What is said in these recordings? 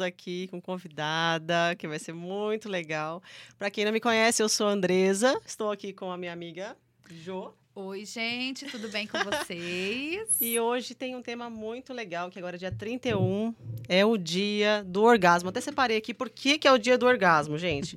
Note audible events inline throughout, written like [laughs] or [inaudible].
aqui com convidada, que vai ser muito legal. Para quem não me conhece, eu sou a Andresa, estou aqui com a minha amiga Jo. Oi, gente, tudo bem com vocês? [laughs] e hoje tem um tema muito legal, que agora é dia 31, é o dia do orgasmo. Até separei aqui por que, que é o dia do orgasmo, gente.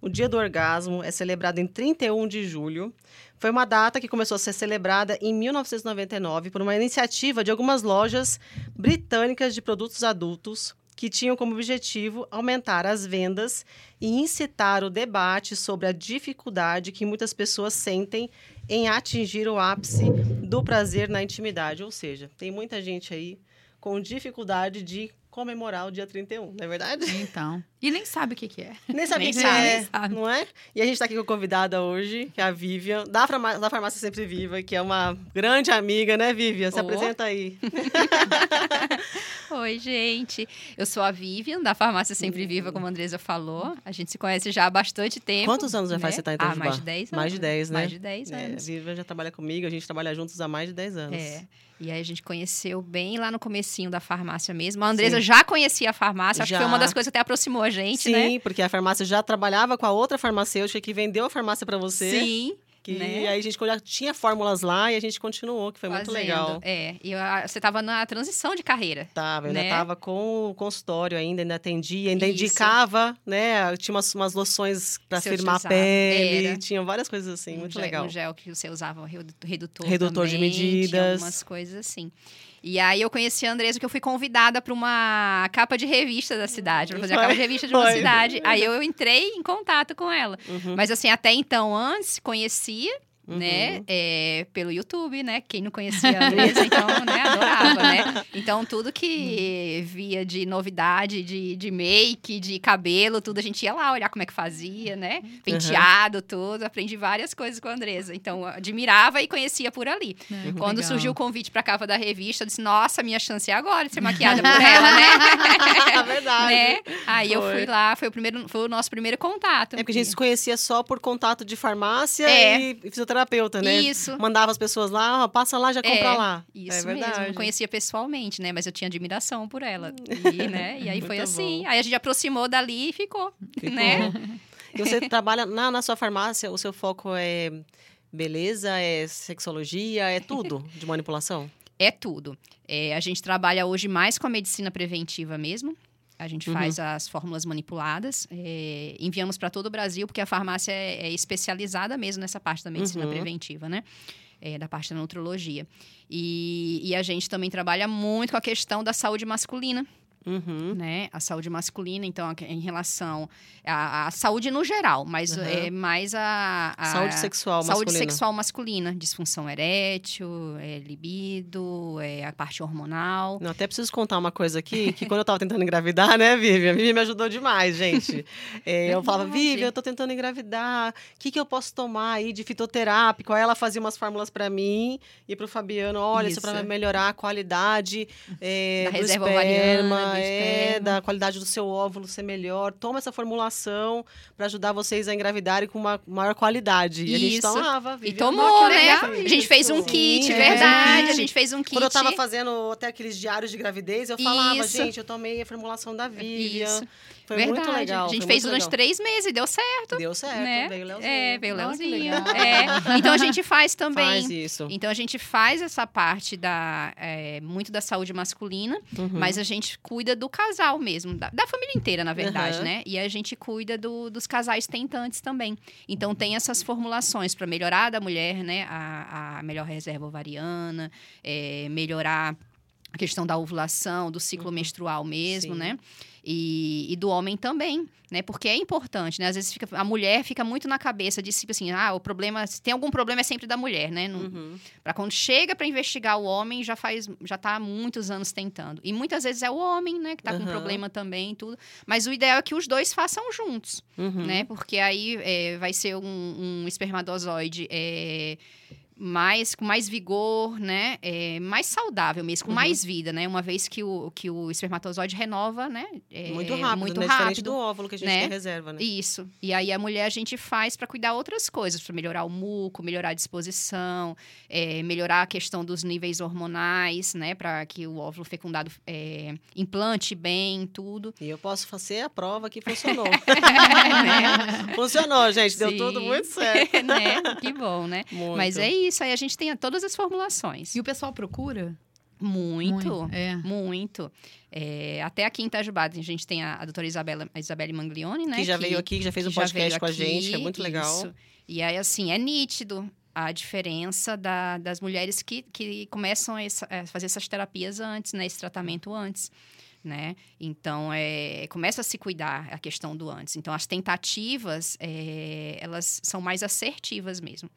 O dia do orgasmo é celebrado em 31 de julho. Foi uma data que começou a ser celebrada em 1999 por uma iniciativa de algumas lojas britânicas de produtos adultos que tinham como objetivo aumentar as vendas e incitar o debate sobre a dificuldade que muitas pessoas sentem em atingir o ápice do prazer na intimidade. Ou seja, tem muita gente aí com dificuldade de comemorar o dia 31, não é verdade? Então. E nem sabe o que, que é. [laughs] Nem sabe o que, sabe, é, sabe. não é? E a gente está aqui com a convidada hoje, que é a Vivian, da, farmácia, da Farmácia Sempre Viva, que é uma grande amiga, né, Vivian? Se Oh. apresenta aí. [laughs] Oi, gente. Eu sou a Vivian, da Farmácia Sempre Viva, como a Andresa falou. A gente se conhece já há bastante tempo. Quantos anos já faz né? você tá em Ah, Itajubá? mais de 10 anos. Mais de 10, né? Mais de 10 É, a anos. Vivian já trabalha comigo, a gente trabalha juntos há mais de 10 anos. É. E aí a gente conheceu bem lá no comecinho da farmácia mesmo. A Andresa Sim. já conhecia a farmácia, acho Já. que foi uma das coisas que até aproximou a gente, Sim, né? porque a farmácia já trabalhava com a outra farmacêutica que vendeu a farmácia para você. Sim. Que né? aí a gente já tinha fórmulas lá e a gente continuou, que foi muito fazendo. legal. É, e você estava na transição de carreira. Tava, eu ainda Né? tava com o consultório ainda, ainda atendia, ainda Isso. indicava, né? Tinha umas, umas loções para firmar a pele, Era. tinha várias coisas assim, um muito gel, legal. Um gel que você usava, redu- redutor Redutor de também, tinha medidas. algumas coisas assim. E aí eu conheci a Andresa porque eu fui convidada para uma capa de revista da cidade, para fazer a capa de revista de uma cidade. Aí eu [laughs] entrei em contato com ela. Uhum, Mas assim, até então, antes, conhecia, né, uhum. é, pelo YouTube, né? Quem não conhecia a Andresa, então, né, [laughs] adorava, né? Então, tudo que via de novidade, de, de make, de cabelo, tudo, a gente ia lá olhar como é que fazia, né? Penteado, tudo. Aprendi várias coisas com a Andresa. Então, eu admirava e conhecia por ali. Quando surgiu o convite pra capa da revista, eu disse, nossa, minha chance é agora de ser maquiada por [laughs] ela, né? Verdade. né? Aí eu Foi. fui lá, foi o, primeiro, foi o nosso primeiro contato. É porque a gente se conhecia só por contato de farmácia É. e fisioterapeuta, né? Isso. Mandava as pessoas lá, ó, passa lá, já compra É, lá. Isso é mesmo, verdade. não conhecia pessoalmente, né? Mas eu tinha admiração por ela. [laughs] E, né? e aí foi assim. bom. Aí a gente aproximou dali e ficou, Ficou. né? E você [laughs] trabalha na, na sua farmácia, o seu foco é beleza, é sexologia, é tudo de manipulação? [laughs] É tudo. É, a gente trabalha hoje mais com a medicina preventiva mesmo. A gente Uhum. faz as fórmulas manipuladas, é, enviamos para todo o Brasil, porque a farmácia é, é especializada mesmo nessa parte da medicina Uhum. preventiva, né? É, da parte da nutrologia. E, e a gente também trabalha muito com a questão da saúde masculina. Uhum. né? A saúde masculina, então, em relação à, à saúde no geral, mas Aham. é mais a, a Saúde sexual saúde masculina. sexual masculina, disfunção erétil, é, libido, é, a parte hormonal. Não, até preciso contar uma coisa aqui, que quando eu tava tentando engravidar, né, Vivian? A Vivian me ajudou demais, gente. É, [laughs] eu falava. Vivian, eu tô tentando engravidar, o que, que eu posso tomar aí de fitoterápico? Aí ela fazia umas fórmulas pra mim e pro Fabiano, olha, isso, é Isso. pra melhorar a qualidade é, Da do reserva esperma, ovariana, é, da qualidade do seu óvulo ser melhor. Toma essa formulação pra ajudar vocês a engravidarem com uma maior qualidade. E a gente Isso. tomava, E Vivian. tomou, "Ah, né? legal A gente fez um isso." kit, Sim, verdade. é. A gente fez um kit. Quando eu tava fazendo até aqueles diários de gravidez, eu falava, Isso. gente, eu tomei a formulação da Vivian. Isso. Foi verdade. muito legal. A gente fez durante legal. três meses e deu certo. Deu certo, né? veio o Leozinho. É, veio o Leozinho. É. Então a gente faz [laughs] também. Faz isso. Então a gente faz essa parte da é, muito da saúde masculina, Uhum. mas a gente cuida do casal mesmo, da, da família inteira, na verdade, Aham. né? E a gente cuida do- dos casais tentantes também. Então tem essas formulações para melhorar da mulher, né? A, a melhor reserva ovariana, é, melhorar a questão da ovulação, do ciclo menstrual mesmo, Sim. né? E, e do homem também, né? Porque é importante, né? Às vezes fica, a mulher fica muito na cabeça de tipo assim, ah, o problema, se tem algum problema é sempre da mulher, né? Uhum. Pra quando chega para investigar o homem, já faz, já tá há muitos anos tentando. E muitas vezes é o homem, né, que tá com Aham. problema também e tudo. Mas o ideal é que os dois façam juntos, Uhum. né? Porque aí é, vai ser um, um espermatozoide é, mais com mais vigor, né? É, mais saudável mesmo, com Uhum. mais vida, né? Uma vez que o, que o espermatozoide renova, né? É, muito rápido, muito né? Diferente rápido. do óvulo que a gente né? tem reserva, né? Isso. E aí a mulher a gente faz para cuidar outras coisas, para melhorar o muco, melhorar a disposição, é, melhorar a questão dos níveis hormonais, né? Para que o óvulo fecundado é, implante bem, tudo. E eu posso fazer a prova que funcionou. [laughs] né? funcionou, gente. Deu Sim. tudo muito certo. [laughs] né? Que bom, né? Muito. Mas é isso. Aí a gente tem todas as formulações. E o pessoal procura? Muito. É. Muito. É, até aqui em Itajubá, a gente tem a, a doutora Isabela, a Isabelle Manglione, né? que já veio aqui, que já fez um que podcast com a gente, que é muito legal. isso. E aí, assim, é nítido a diferença da- das mulheres que, que começam a, essa- a fazer essas terapias antes, né? Esse tratamento antes. Né? Então, é, começa a se cuidar a questão do antes. Então, as tentativas, é, elas são mais assertivas mesmo.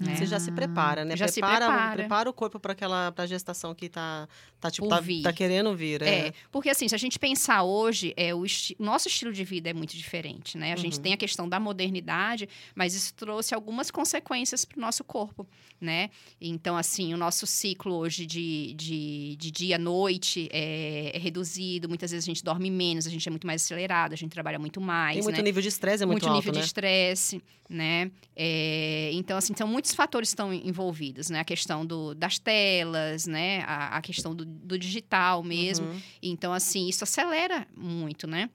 Né? Você já se prepara, né? Já se prepara, prepara. prepara o corpo para aquela pra gestação que tá, tá, tipo, tá, tá querendo vir. É. É, porque assim, se a gente pensar hoje, é, o esti- nosso estilo de vida é muito diferente, né? A gente Uhum. tem a questão da modernidade, mas isso trouxe algumas consequências para o nosso corpo, né? Então, assim, o nosso ciclo hoje de, de, de dia-noite é, é reduzido, muitas vezes a gente dorme menos, a gente é muito mais acelerado, a gente trabalha muito mais, Tem muito né? nível de estresse, é muito, alto, nível né? de estresse, né? É, então, assim, são muitos fatores que estão envolvidos, né? A questão do, das telas, né? A, a questão do, do digital mesmo. Uhum. Então, assim, isso acelera muito, né?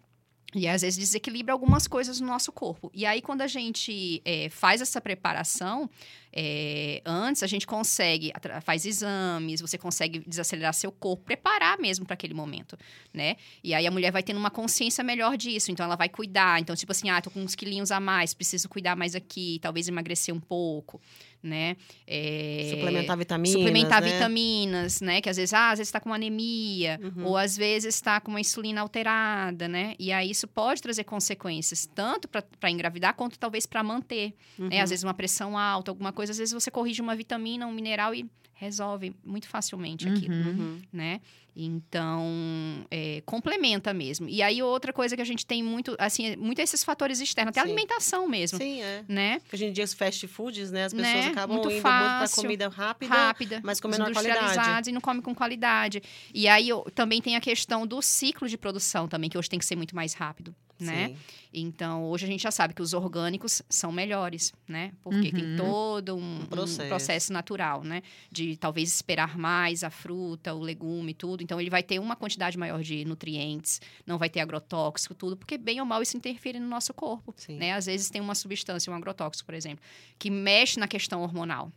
E às vezes desequilibra algumas coisas no nosso corpo. E aí, quando a gente é, faz essa preparação, é, antes a gente consegue, faz exames, você consegue desacelerar seu corpo, preparar mesmo para aquele momento, né? E aí a mulher vai tendo uma consciência melhor disso, então ela vai cuidar. Então, tipo assim, ah, tô com uns quilinhos a mais, preciso cuidar mais aqui, talvez emagrecer um pouco, né? É, Suplementar vitaminas, suplementar né? vitaminas, né? Que às vezes, ah, às vezes está com anemia, Uhum. ou às vezes está com uma insulina alterada, né? E aí isso pode trazer consequências, tanto para engravidar, quanto talvez para manter. Né? Uhum. Às vezes uma pressão alta, alguma coisa, às vezes você corrige uma vitamina, um mineral e resolve muito facilmente aquilo Uhum. Uhum. né? Então, é, complementa mesmo. E aí, outra coisa que a gente tem muito, assim, é muito esses fatores externos, até a Sim. alimentação mesmo, Sim, é. né? Porque hoje em dia os fast foods, né? As pessoas Né? acabam Muito indo muito pra fácil, comida rápida. Rápida, mas com menor qualidade. e não come com qualidade. E aí, eu- também tem a questão do ciclo de produção também, que hoje tem que ser muito mais rápido, né? Sim. Então, hoje a gente já sabe que os orgânicos são melhores, né? Porque tem Uhum. todo um, um processo. processo. natural, né? De talvez esperar mais a fruta, o legume e Então, ele vai ter uma quantidade maior de nutrientes, não vai ter agrotóxico, tudo, porque bem ou mal isso interfere no nosso corpo, Sim. né? Às vezes tem uma substância, um agrotóxico, por exemplo, que mexe na questão hormonal.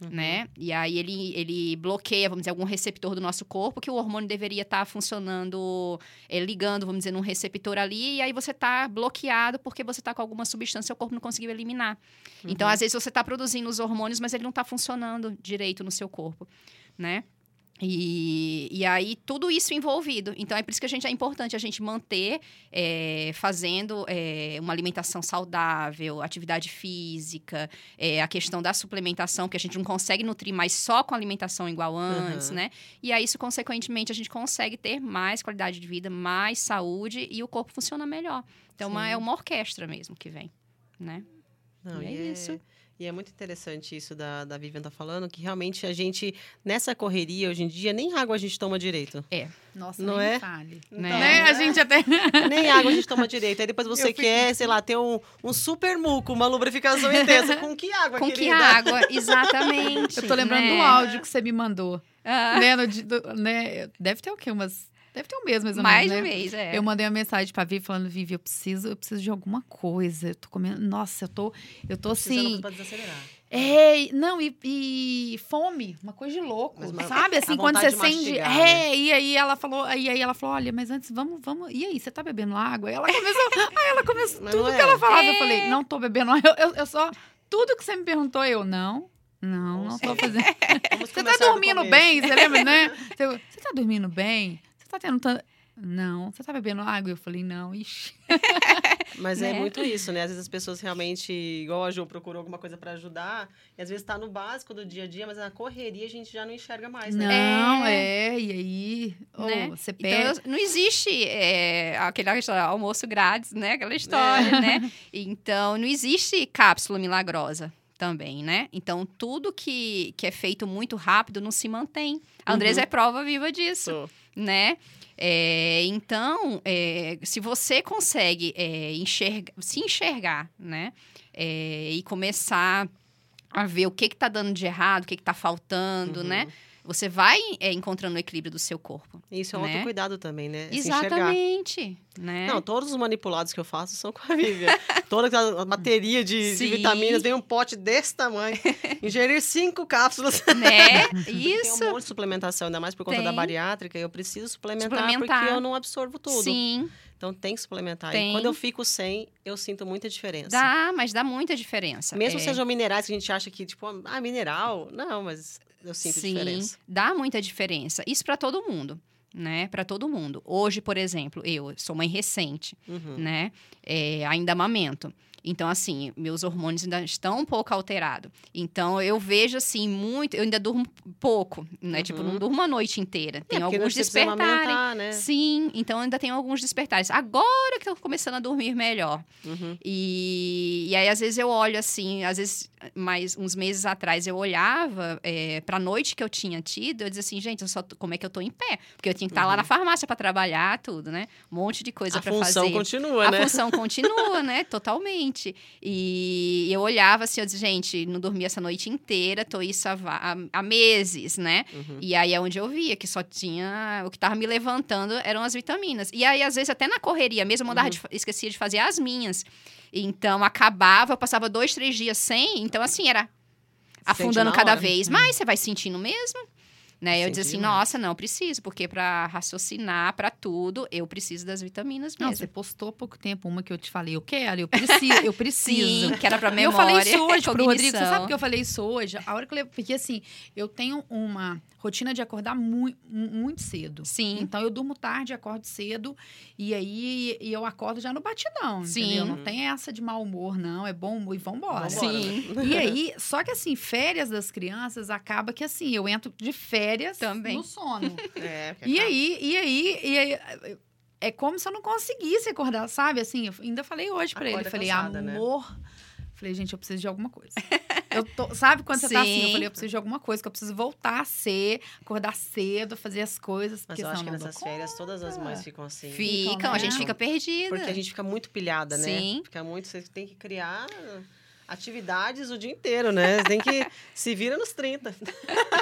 Uhum. Né? E aí ele, ele bloqueia, vamos dizer, algum receptor do nosso corpo que o hormônio deveria estar funcionando, eh, ligando, vamos dizer, num receptor ali, e aí você está bloqueado porque você está com alguma substância e o corpo não conseguiu eliminar. Então, às vezes, você está produzindo os hormônios, mas ele não está funcionando direito no seu corpo, né? E, e aí, tudo isso envolvido. Então, é por isso que a gente, é importante a gente manter eh, fazendo eh, uma alimentação saudável, atividade física, eh, a questão da suplementação, que a gente não consegue nutrir mais só com alimentação igual antes, Uhum. né? E aí, isso, consequentemente, a gente consegue ter mais qualidade de vida, mais saúde e o corpo funciona melhor. Então, uma- é uma orquestra mesmo que vem, né? Não, E é isso. E é muito interessante isso da, da Vivian tá falando, que realmente a gente, nessa correria hoje em dia, nem água a gente toma direito. Nossa, Não nem é? fale. Né? Né? A gente até... [laughs] Nem água a gente toma direito. Aí depois você Eu quer, sei lá, ter um, um super muco, uma lubrificação [laughs] intensa. Com que água, Com que querida? água? Exatamente. Eu tô lembrando né? do áudio que você me mandou. Ah, Né, no do- né? Deve ter o quê? Umas... Deve ter um mês, mais ou mais menos, de né? vez, é. Eu mandei uma mensagem pra Vivi falando, Vivi, eu preciso, eu preciso de alguma coisa. Eu tô comendo. Nossa, eu tô. Eu tô assim. pra desacelerar. É, não, e, e fome, uma coisa de louco, Mas sabe? a Assim, quando você sente. É, e aí ela falou, e aí ela falou: olha, mas antes, vamos, vamos. E aí, você tá bebendo água? Aí ela começou, [laughs] aí ela começou, Mas tudo não que é. ela falava, eu É. falei, não tô bebendo água. [laughs] Eu, eu, eu só. Tudo que você me perguntou, eu, não. Não, não tô fazendo. [laughs] Você tá dormindo bem, você lembra, né? Você, você tá dormindo bem? Você tá tendo tanto. Não, você tá bebendo água? Eu falei, não, ixi. [laughs] Mas é Né? muito isso, né? Às vezes as pessoas realmente, igual a Ju, procuram alguma coisa pra ajudar, e às vezes tá no básico do dia a dia, mas na correria a gente já não enxerga mais, né? Não, é, e aí, ô, Né? você Então, perde. eu- não existe é, aquela história, almoço grátis, né? Aquela história, né? Então, não existe cápsula milagrosa. também, né? Então, tudo que, que é feito muito rápido não se mantém. A Andresa Uhum. é prova viva disso, Sou. Né? É, então, é, se você consegue é, enxerga- se enxergar, né? É, e começar a ver o que que tá dando de errado, o que que tá faltando, Uhum. né? Você vai é, encontrando o equilíbrio do seu corpo. Isso é um Né? autocuidado também, né? Exatamente, né? Não, todos os manipulados que eu faço são com a Vivian. [laughs] Toda aquela bateria de, de vitaminas, vem um pote desse tamanho. [laughs] Ingerir cinco cápsulas. Né? [laughs] Tem Isso. um monte de suplementação, ainda mais por conta da Tem. bariátrica. Eu preciso suplementar, Suplementar. porque eu não absorvo tudo. Sim, Então tem que suplementar. Tem. E quando eu fico sem, eu sinto muita diferença. dá, mas dá muita diferença. Mesmo É, sejam minerais que a gente acha que, tipo, ah, mineral. Não, mas eu sinto Sim, diferença. dá muita diferença. Isso para todo mundo, né? Para todo mundo. Hoje, por exemplo, eu sou mãe recente, Uhum. né? É, ainda amamento. Então, assim, meus hormônios ainda estão um pouco alterados. Então, eu vejo, assim, muito... Eu ainda durmo pouco, né? Tipo, Uhum. não durmo a noite inteira. Tem É, alguns amamentar, né? Sim, então ainda tem alguns despertares. Agora que eu tô começando a dormir melhor. Uhum. E, e aí, às vezes, eu olho assim, às vezes, mais uns meses atrás, eu olhava é, pra noite que eu tinha tido, eu dizia assim, gente, só como é que eu tô em pé? Porque eu tinha que estar lá na farmácia pra trabalhar, tudo, né? Um monte de coisa Uhum. A pra função fazer. continua, A né? função continua, né? [laughs] Totalmente. E eu olhava assim, eu dizia, gente, não dormi essa noite inteira, tô isso há, há- há meses, né? Uhum. E aí é onde eu via que só tinha. O que tava me levantando eram as vitaminas. E aí, às vezes, até na correria mesmo, eu mandava de esquecia de fazer as minhas. Então, acabava, eu passava dois, três dias sem. Então, assim, era afundando cada hora. vez mais. Você vai sentindo mesmo. Né? Eu dizia assim, demais. nossa, não, preciso, porque para raciocinar, para tudo, eu preciso das vitaminas Não, mesmo. você postou há pouco tempo uma que eu te falei, eu quero, eu preciso, eu [laughs] preciso. Sim, que era pra E memória. eu falei isso hoje pro Rodrigo. Você sabe que eu falei isso hoje? A hora que eu. Porque assim, eu tenho uma rotina de acordar mui- mu- muito cedo. Sim. Então eu durmo tarde, acordo cedo. E aí e eu acordo já no batidão. Sim. Entendeu? Não tem essa de mau humor, não. É bom humor e. Vambora. Sim, E aí, só que assim, férias das crianças acaba que assim, eu entro de férias Também. no sono. [laughs] É, E aí, e aí, e aí, é como se eu não conseguisse acordar, sabe? Assim, eu ainda falei hoje pra ele, falei, cansada, né? amor. Falei, gente, eu preciso de alguma coisa. Eu tô, sabe quando você tá assim? Eu Sim. falei, eu preciso de alguma coisa, que eu preciso voltar a ser, acordar cedo, fazer as coisas, Mas porque eu acho que nessas férias todas as mães ficam assim. ficam, a gente né? fica perdida. Porque a gente fica muito pilhada, né? Sim. Fica muito, você tem que criar atividades o dia inteiro, né? Você tem que [laughs] se vira nos 30. [laughs]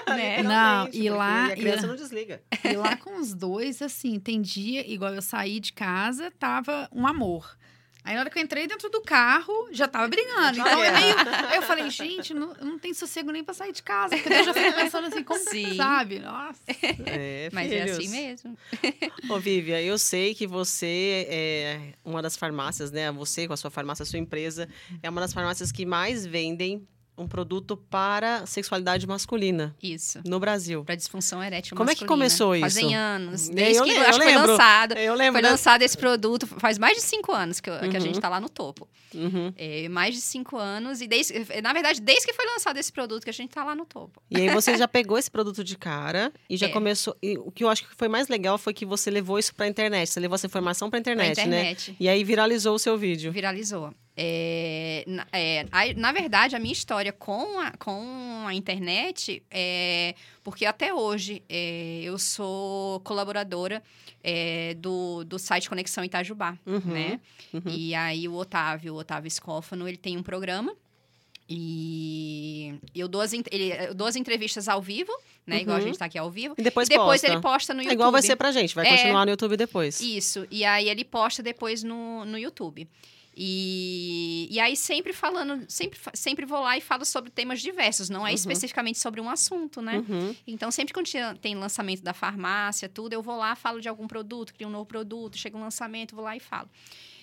Né? Não, e lá- a criança e- não desliga. E lá com os dois, assim, tem dia, igual eu saí de casa, tava um amor. Aí na hora que eu entrei dentro do carro, já tava brigando. Então é [laughs] meio. Aí eu falei, gente, não, não tenho sossego nem pra sair de casa. Porque eu já fico pensando assim, como Sim. sabe? Nossa. É, [laughs] Mas é filhos. assim mesmo. Ô, Vívia, eu sei que você é uma das farmácias, né? Você com a sua farmácia, a sua empresa, é uma das farmácias que mais vendem um produto para sexualidade masculina Isso. no Brasil. Pra disfunção erétil Como é que começou isso? Fazem anos. Eu Desde que le- eu eu acho que foi lançado. Eu lembro. Foi lançado esse produto faz mais de cinco anos que, eu- que a Uhum. gente tá lá no topo. Uhum. É, mais de cinco anos. E desde, na verdade, desde que foi lançado esse produto que a gente tá lá no topo. E aí você [laughs] já pegou esse produto de cara e já É. começou. E o que eu acho que foi mais legal foi que você levou isso pra internet. Você levou essa informação pra Na internet, né? internet. E aí viralizou o seu vídeo. Viralizou. É, na, é, a- na verdade, a minha história com a, com a internet é porque até hoje é, eu sou colaboradora é, do, do site Conexão Itajubá, Uhum, né? uhum. E aí o Otávio, o Otávio Escófano, ele tem um programa e eu dou as, ele, eu dou as entrevistas ao vivo, né? Igual a Uhum. gente tá aqui ao vivo. E depois, e depois posta. ele posta no É YouTube. igual vai ser pra gente, vai É. continuar no YouTube depois. Isso. E aí ele posta depois no, no YouTube. E, e aí sempre falando, sempre, sempre vou lá e falo sobre temas diversos, não é Uhum. especificamente sobre um assunto, né? Uhum. Então, sempre quando tem lançamento da farmácia, tudo, eu vou lá, falo de algum produto, crio um novo produto, chega um lançamento, vou lá e falo.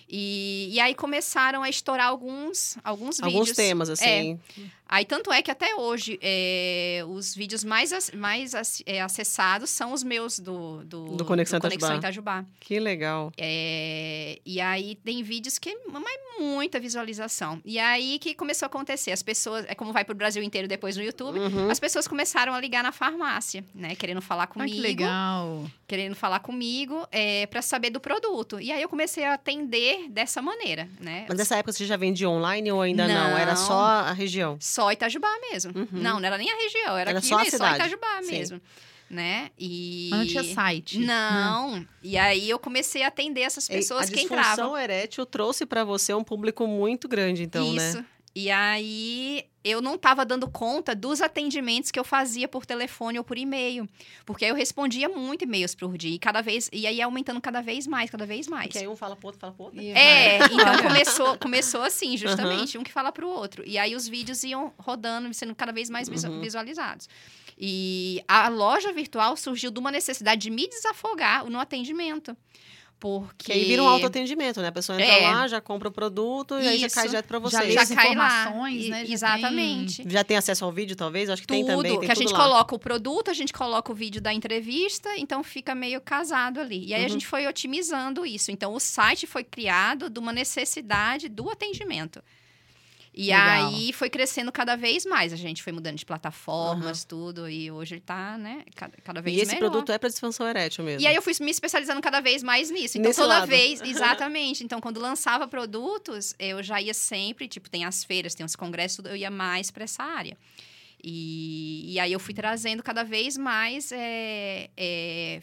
E, e aí começaram a estourar alguns, alguns vídeos. Alguns temas, assim. Aí, tanto é que até hoje, é, os vídeos mais, mais é, acessados são os meus do, do, Do Conexão Itajubá. Itajubá. Que legal. É, e aí tem vídeos que mas muita visualização. E aí que começou a acontecer. As pessoas, é como vai pro Brasil inteiro depois no YouTube, Uhum. as pessoas começaram a ligar na farmácia, né? Querendo falar Ah, comigo. que legal. Querendo falar comigo é, para saber do produto. E aí eu comecei a atender vender dessa maneira, né? Mas nessa época você já vendia online ou ainda não? Era Não. só a região? Só Itajubá mesmo. Uhum. Não, não era nem a região, era, Era aqui só a mesmo, só cidade. Itajubá Sim. mesmo. Né? E... Mas não tinha site. Não. E aí eu comecei a atender essas pessoas a que disfunção entravam. erétil trouxe pra você um público muito grande, então, Isso. né? E aí eu não estava dando conta dos atendimentos que eu fazia por telefone ou por e-mail. Porque aí eu respondia muito e-mails por dia. E cada vez. E aí ia aumentando cada vez mais, cada vez mais. Porque aí um fala pro outro, fala pro outro. E É, então começou, começou assim, justamente, um que fala pro outro. E aí os vídeos iam rodando, e sendo cada vez mais Uhum. visualizados. E a loja virtual surgiu de uma necessidade de me desafogar no atendimento. Porque. Que aí vira um autoatendimento, né? A pessoa entra É. lá, já compra o produto e aí já Isso. cai direto pra você. Já lê já as cai lá. informações, E- né? Já Exatamente. Já tem acesso ao vídeo, talvez? Acho que tem tudo, também, tem que a gente lá. coloca o produto, a gente coloca o vídeo da entrevista, então fica meio casado ali. E aí a Uhum. gente foi otimizando isso. Então o site foi criado de uma necessidade do atendimento. E Legal. aí foi crescendo cada vez mais. A gente foi mudando de plataformas, tudo, e hoje ele tá, né, cada, cada vez E esse melhor. produto é pra disfunção erétil mesmo. E aí eu fui me especializando cada vez mais nisso. Então, Nesse toda lado. vez, [laughs] exatamente. Então, quando lançava produtos, eu já ia sempre, tipo, tem as feiras, tem os congressos, eu ia mais para essa área. E, e aí eu fui trazendo cada vez mais, é, é,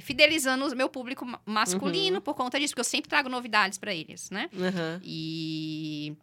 fidelizando o meu público ma- masculino Uhum. por conta disso, porque eu sempre trago novidades para eles, né? Aham. E,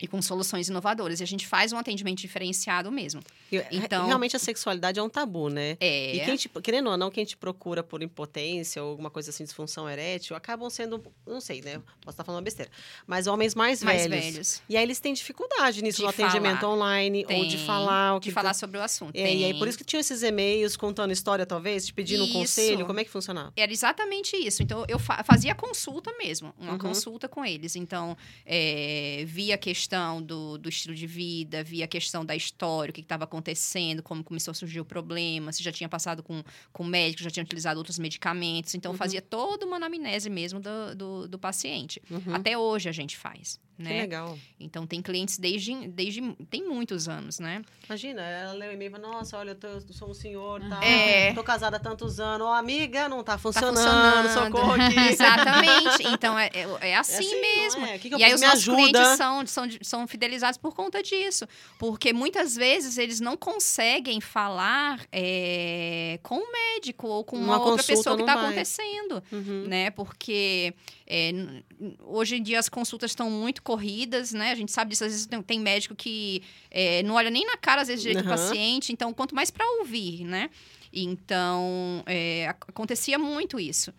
e com soluções inovadoras. E a gente faz um atendimento diferenciado mesmo. E, Então- Realmente a sexualidade é um tabu, né? É. E quem te, querendo ou não, quem te procura por impotência ou alguma coisa assim, disfunção erétil, acabam sendo, não sei, né? Posso estar falando uma besteira. Mas homens mais, mais velhos. velhos. E aí eles têm dificuldade nisso De no atendimento falar. online ou de Tem. falar o que De falar sobre o assunto. É, e aí Tem. por isso que tinha esses e-mails contando história, talvez, te pedindo um Isso. conselho, como é que funcionava? Era exatamente isso. Então, eu fa- fazia consulta mesmo, uma Uhum. consulta com eles. Então, é, via a questão do, do estilo de vida, via a questão da história, o que estava acontecendo, como começou a surgir o problema, se já tinha passado com, com médico, já tinha utilizado outros medicamentos. Então, Uhum. fazia toda uma anamnese mesmo do, do, do paciente. Uhum. Até hoje a gente faz, Que né? legal. Então, tem clientes desde, desde... Tem muitos anos, né? Imagina, ela leu o e-mail e fala, nossa, olha, eu, tô- eu sou um senhor, tá? É. Tô casada há tantos anos. Ó, amiga, não tá Tá funcionando, funcionando. socorro [laughs] aqui. Exatamente. Então, é, é, é assim, assim, não mesmo. é? Que que eu e aí os nossos ajuda. clientes são, são, são fidelizados por conta disso. Porque muitas vezes eles não conseguem falar é, com o médico ou com Uma uma outra pessoa que está vai. acontecendo. Uhum. Né? Porque é, hoje em dia as consultas estão muito corridas, né? A gente sabe disso. Às vezes tem, tem médico que é, não olha nem na cara, às vezes, direito do Aham. paciente. Então, quanto mais para ouvir, né? Então, é, ac- acontecia muito isso.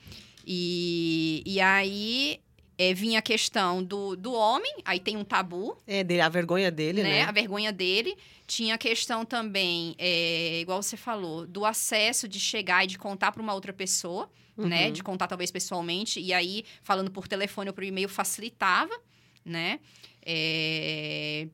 E, e aí é, vinha a questão do, do homem, aí tem um tabu, É, dele, a vergonha dele, né? né? A vergonha dele. Tinha a questão também, é, igual você falou, do acesso de chegar e de contar para uma outra pessoa, né? Uhum. De contar talvez pessoalmente. E aí, falando por telefone ou por e-mail, facilitava, né? É,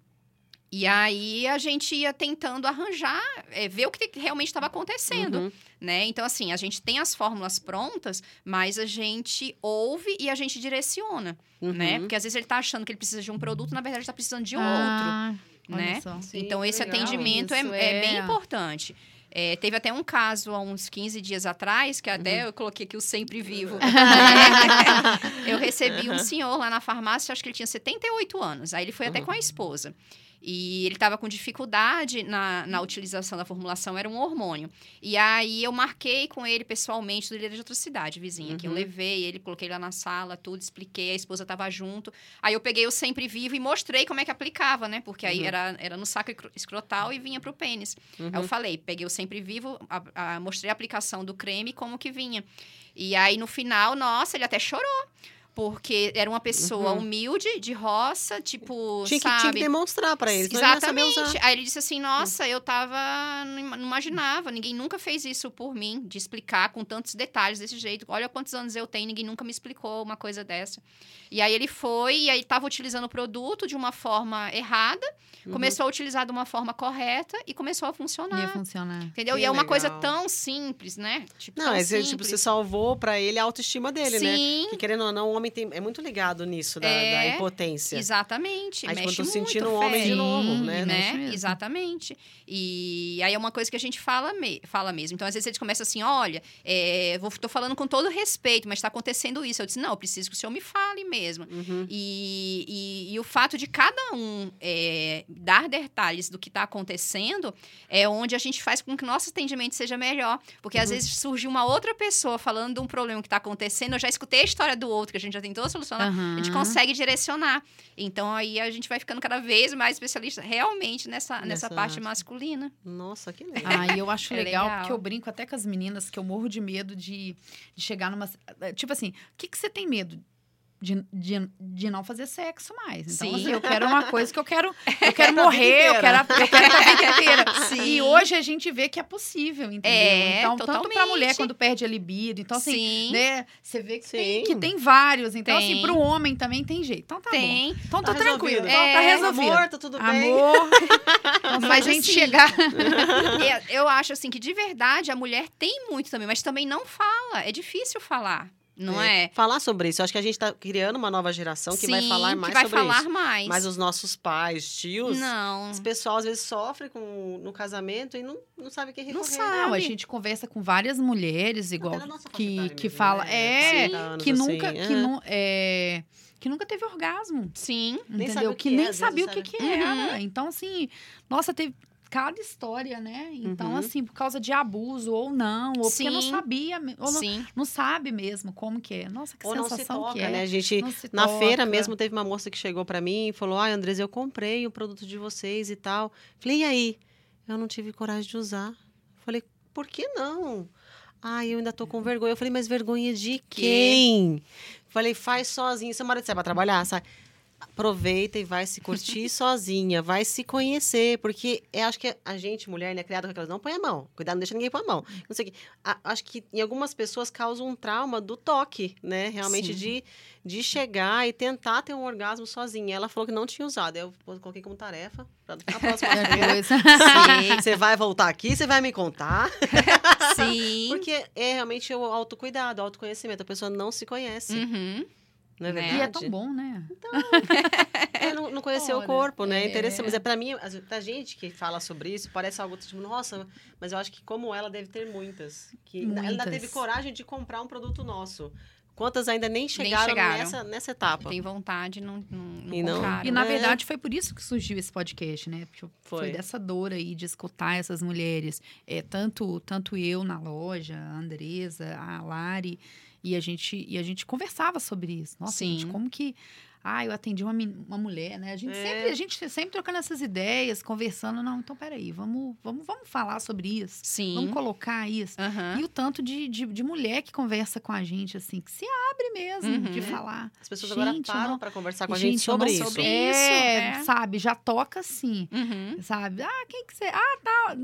E aí a gente ia tentando arranjar, é, ver o que realmente estava acontecendo Uhum. né? Então, assim, a gente tem as fórmulas prontas, mas a gente ouve e a gente direciona, Uhum. né? Porque às vezes ele tá achando que ele precisa de um produto, na verdade, ele tá precisando de outro. Ah, olha né? Sim, então, esse legal. atendimento é, é é. bem importante. É, teve até um caso há uns 15 dias atrás, que até Uhum. eu coloquei aqui o sempre vivo. [laughs] eu recebi um senhor lá na farmácia, acho que ele tinha 78 anos. Aí ele foi até Uhum. com a esposa. E ele estava com dificuldade na, na utilização da formulação, era um hormônio. E aí eu marquei com ele pessoalmente, ele era de outra cidade, vizinha, que eu Uhum. levei ele, coloquei lá na sala, tudo, expliquei, a esposa estava junto. Aí eu peguei o sempre vivo e mostrei como é que aplicava, né? Porque aí Uhum. era, era no saco escro- escrotal e vinha pro pênis. Uhum. Aí eu falei, peguei o sempre vivo, a- a- mostrei a aplicação do creme e como que vinha. E aí no final, nossa, ele até chorou. Porque era uma pessoa Uhum. humilde, de roça, tipo, Tinha que, sabe? tinha que demonstrar pra eles. ele Exatamente. usar. Aí ele disse assim: Nossa, eu tava. Não ima- não imaginava, ninguém nunca fez isso por mim, de explicar com tantos detalhes desse jeito. Olha quantos anos eu tenho, ninguém nunca me explicou uma coisa dessa. E aí ele foi, e aí tava utilizando o produto de uma forma errada, Uhum. começou a utilizar de uma forma correta e começou a funcionar. Ia funcionar. Entendeu? Que e é uma coisa legal. tão simples, né? Tipo, Não, tão mas você, tipo, simples. você salvou pra ele a autoestima dele, né? Sim. Que querendo ou não, o homem homem tem, é muito ligado nisso, da, É, da impotência. Exatamente. Aí, tipo, mexe tô muito, sentindo um homem de novo, Sim, né? mexe mesmo. Exatamente. E aí é uma coisa que a gente fala, me- fala mesmo. Então, às vezes, eles começam assim: olha, é, vou, tô falando com todo respeito, mas está acontecendo isso. Eu disse: não, eu preciso que o senhor me fale mesmo. Uhum. E, e- e o fato de cada um é, dar detalhes do que está acontecendo é onde a gente faz com que o nosso atendimento seja melhor. Porque às Uhum. vezes surge uma outra pessoa falando de um problema que está acontecendo, eu já escutei a história do outro, que a gente já tentou solucionar, a gente Aham. consegue direcionar. Então aí a gente vai ficando cada vez mais especialista realmente nessa, nessa, Nessa parte masculina. Nossa, que legal. Ah, e eu acho [laughs] É legal, legal. porque eu brinco até com as meninas que eu morro de medo de, de chegar numa. Tipo assim, o que, que você tem medo? De, de, de não fazer sexo mais. Então, Sim. assim, eu quero uma coisa que eu quero. [laughs] Eu quero morrer, eu quero, eu quero a vida inteira. [laughs] Sim. E hoje a gente vê que é possível, entendeu? É, então, tanto pra totalmente. mulher quando perde a libido. Então, assim, Sim, né? Você vê que tem, que tem vários. Então, Tem. assim, pro homem também tem jeito. Então tá bom. tem. Então Tá tranquilo. Então, tá É, resolvido. Amor, tá tudo bem. Amor. [laughs] Então, se a Mas gente assim, chegar. É, eu acho assim que de verdade a mulher tem muito também, mas também não fala. É difícil falar, não é? Falar sobre isso. Eu acho que a gente tá criando uma nova geração que vai Sim, falar mais que vai sobre falar isso. mais. Mas os nossos pais, tios, Não. esse pessoal às vezes sofre com, no casamento e não, não sabe quem Não recorrer. sabe. Não, a gente conversa com várias mulheres, igual que, que mesmo, fala, né? é, 30 anos, que assim, nunca, que, é. nu, é, que nunca teve orgasmo, Sim. Nem entendeu? o que que é, nem sabia o que, sabe? que era. Então assim, nossa, teve cada história, né? Então Uhum. assim, por causa de abuso ou não, ou porque não Sim. sabia, ou não, Sim. não sabe mesmo como que é. Nossa, que Ou não se sensação toca, que é. né? A gente, na toca. feira mesmo, teve uma moça que chegou pra mim e falou: Ai, Andres, eu comprei o produto de vocês e tal. Falei, e aí? Eu não tive coragem de usar. Falei, por que não? Ai, eu ainda tô com vergonha. Eu falei, mas vergonha de quem? Falei, faz sozinho. Seu marido sai pra trabalhar, sai. Aproveita e vai se curtir [laughs] sozinha, vai se conhecer, porque eu acho que a gente, mulher, né, criada com aquelas, não põe a mão, cuidado, não deixa ninguém pôr a mão. Não sei o quê. A- acho que em algumas pessoas causa um trauma do toque, né? Realmente Sim. de, de chegar e tentar ter um orgasmo sozinha. Ela falou que não tinha usado. Eu coloquei como tarefa para a [laughs] próxima [laughs] Sim. Você vai voltar aqui, você vai me contar. Sim. Porque é realmente o autocuidado, o autoconhecimento. A pessoa não se conhece, Uhum. Não é Né? verdade? E é tão bom, né? [laughs] É, não, não conhecer o Olha, corpo, né? É é. interessante. Mas é pra mim, pra gente que fala sobre isso, parece algo tipo, nossa, mas eu acho que como ela deve ter muitas. Que ela ainda Muitas. teve coragem de comprar um produto nosso. Quantas ainda nem chegaram, chegaram. Nessa, nessa etapa? Tem vontade, não, não, não E não- compraram. E na É. verdade foi por isso que surgiu esse podcast, né? Porque foi, Foi. dessa dor aí de escutar essas mulheres. É, tanto, tanto eu na loja, a Andresa, a Lari, e a gente, e a gente conversava sobre isso. Nossa, Sim. gente, como que. Ah, eu atendi uma, uma mulher, né? A gente, É. sempre, a gente sempre trocando essas ideias, conversando. Não, então peraí, vamos, vamos, vamos falar sobre isso. Sim. Vamos colocar isso. Aham. E o tanto de, de, de mulher que conversa com a gente, assim, que se abre mesmo Uhum. de falar. As pessoas agora Gente, eu param não- para conversar com a Gente, gente sobre isso. sobre É, isso, é. sabe? Já toca assim, Uhum. sabe? Ah, quem que você... Ah, tá...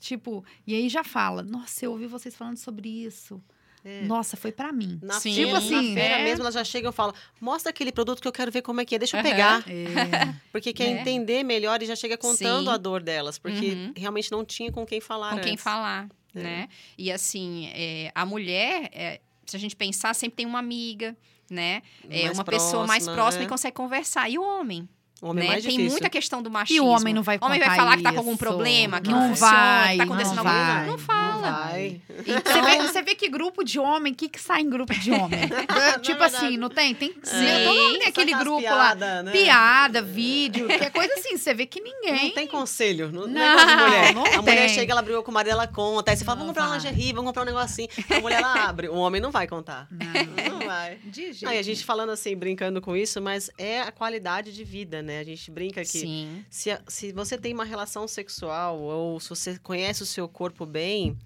Tipo, e aí já fala, nossa, eu ouvi vocês falando sobre isso. É. Nossa, foi pra mim. Na Sim. Tipo assim, na feira é. mesmo, elas já chegam e falam, mostra aquele produto que eu quero ver como é que é, deixa eu pegar. É, [laughs] Porque quer É. entender melhor e já chega contando Sim. a dor delas. Porque Uhum. realmente não tinha com quem falar com quem antes. falar, É. né? E assim, é, a mulher, é, se a gente pensar, sempre tem uma amiga, né? É Mais uma pessoa mais próxima, próxima é. e consegue conversar. E o homem, O homem é né? mais Tem difícil. muita questão do E machismo. o homem não vai O homem vai contar falar que tá com algum isso. problema, que não, não, funciona, vai, que tá acontecendo não alguma vai, coisa. Não fala. Não vai. Então, Você vê, você vê que grupo de homem, o que, que sai em grupo de homem? [laughs] [laughs] tipo verdade. assim, não tem? Tem Sim. todo mundo tem aquele grupo lá. piada, né? Piada, vídeo, que é coisa assim, você vê que ninguém. Não tem conselho. Não, Não, negócio de mulher. não a mulher tem. chega, ela brigou com o marido, ela conta. Aí você fala, Não vamos comprar uma lingerie, vamos comprar um negocinho. A mulher, ela abre. O homem não vai contar. Não, Não vai. de jeito. Não, e a gente falando assim, brincando com isso, mas é a qualidade de vida, né? A gente brinca que sim. se, se você tem uma relação sexual ou se você conhece o seu corpo bem,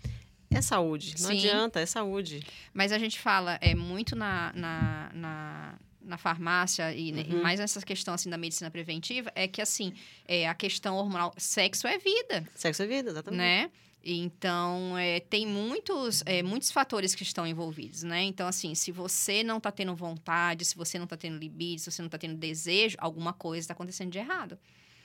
é saúde. Não Sim. adianta, é saúde. Mas a gente fala é muito na, na, na, na farmácia e né, Uhum. mais nessa questão assim da medicina preventiva é que assim é, a questão hormonal sexo é vida Sexo é vida, exatamente. né então é, tem muitos é, muitos fatores que estão envolvidos né então assim se você não está tendo vontade se você não está tendo libido se você não está tendo desejo alguma coisa está acontecendo de errado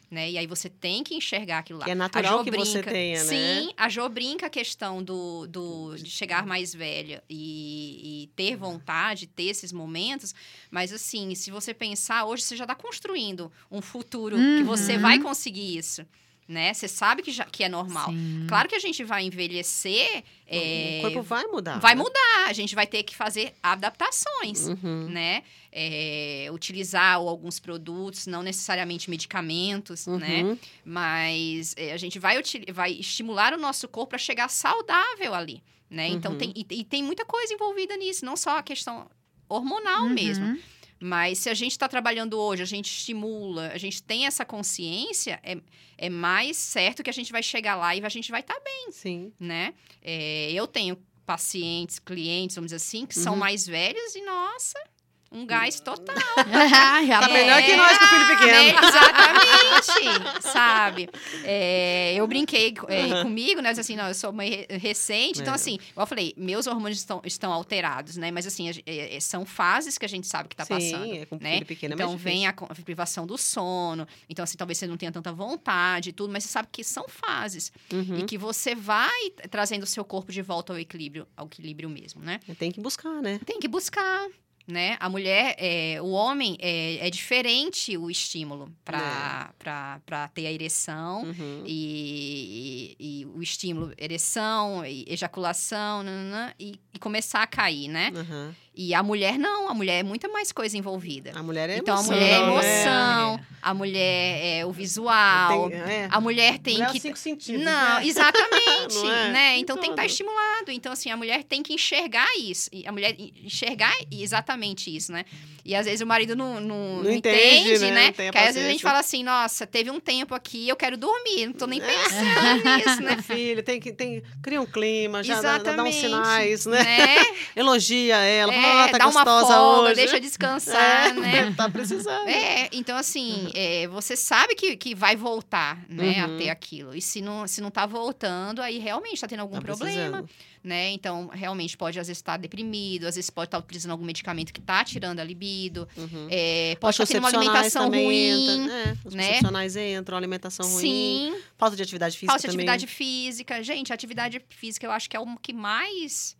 né? E aí você tem que enxergar aquilo lá. Que é natural que você brinca- tenha, né? Sim, a Jo brinca a questão do, do, de chegar mais velha e, e ter vontade, ter esses momentos. Mas, assim, se você pensar, hoje você já está construindo um futuro que você Uhum. vai conseguir isso, né? Você sabe que, já, que é normal. Sim. Claro que a gente vai envelhecer, é, O corpo vai mudar. vai né? mudar. A gente vai ter que fazer adaptações Uhum. né? É, utilizar alguns produtos, não necessariamente medicamentos, né? Uhum. Mas é, a gente vai, vai estimular o nosso corpo para chegar saudável ali, né? Então Uhum. tem, e, e tem muita coisa envolvida nisso, não só a questão hormonal Uhum. mesmo. Mas se a gente está trabalhando hoje, a gente estimula, a gente tem essa consciência, é, é mais certo que a gente vai chegar lá e a gente vai estar bem, Sim. né? É, eu tenho pacientes, clientes, vamos dizer assim, que são Uhum. mais velhos e, nossa, um gás total. [laughs] Já Tá é. melhor que nós com o filho pequeno. né? Exatamente, [laughs] sabe? É, eu brinquei é, comigo, né? eu disse Assim, não, eu sou mãe re- recente, então É. assim, eu falei, meus hormônios estão, estão alterados, né? Mas assim, é, é, são fases que a gente sabe que tá Sim, passando. é com né? filho pequeno Então vem a, a privação do sono, então assim, talvez você não tenha tanta vontade e tudo, mas você sabe que são fases Uhum. e que você vai trazendo o seu corpo de volta ao equilíbrio, ao equilíbrio mesmo, né? Tem que buscar, né? Tem que buscar, né? A mulher, é, o homem, é, é diferente o estímulo para para ter a ereção. Uhum. E, e- e o estímulo, ereção, e ejaculação, nananã, e, e começar a cair, né? Uhum. E a mulher não, a mulher é muita mais coisa envolvida. A mulher é então emoção, a mulher é né? emoção, a mulher é o visual, Tem, é. a mulher tem Mulher é que os cinco sentidos. não, né? [laughs] exatamente, Não é? né? Então tem que estar tudo. estimulado. Então, assim, a mulher tem que enxergar isso. A mulher enxergar exatamente isso, né? E às vezes o marido não, não, Não entende, entende, né? né? Às vezes a gente fala assim, nossa, teve um tempo aqui, eu quero dormir, não tô É. nem pensando [laughs] nisso, né? Filho, tem que tem, cria um clima, já dá, dá uns sinais, né? né? [laughs] Elogia ela, É, tá dá uma folga, hoje. deixa descansar, é, né? [laughs] Tá precisando. É, então assim, é, você sabe que, que vai voltar, né, Uhum. a ter aquilo. E se não, se não tá voltando, aí realmente tá tendo algum Tá problema, precisando. né? Então, realmente pode às vezes estar deprimido, às vezes pode estar utilizando algum medicamento que tá tirando a libido, Uhum. é, pode estar tendo uma alimentação ruim. entra, é, os né? entram, alimentação ruim, Sim, falta de atividade física falta de também. atividade física. Gente, atividade física eu acho que é o que mais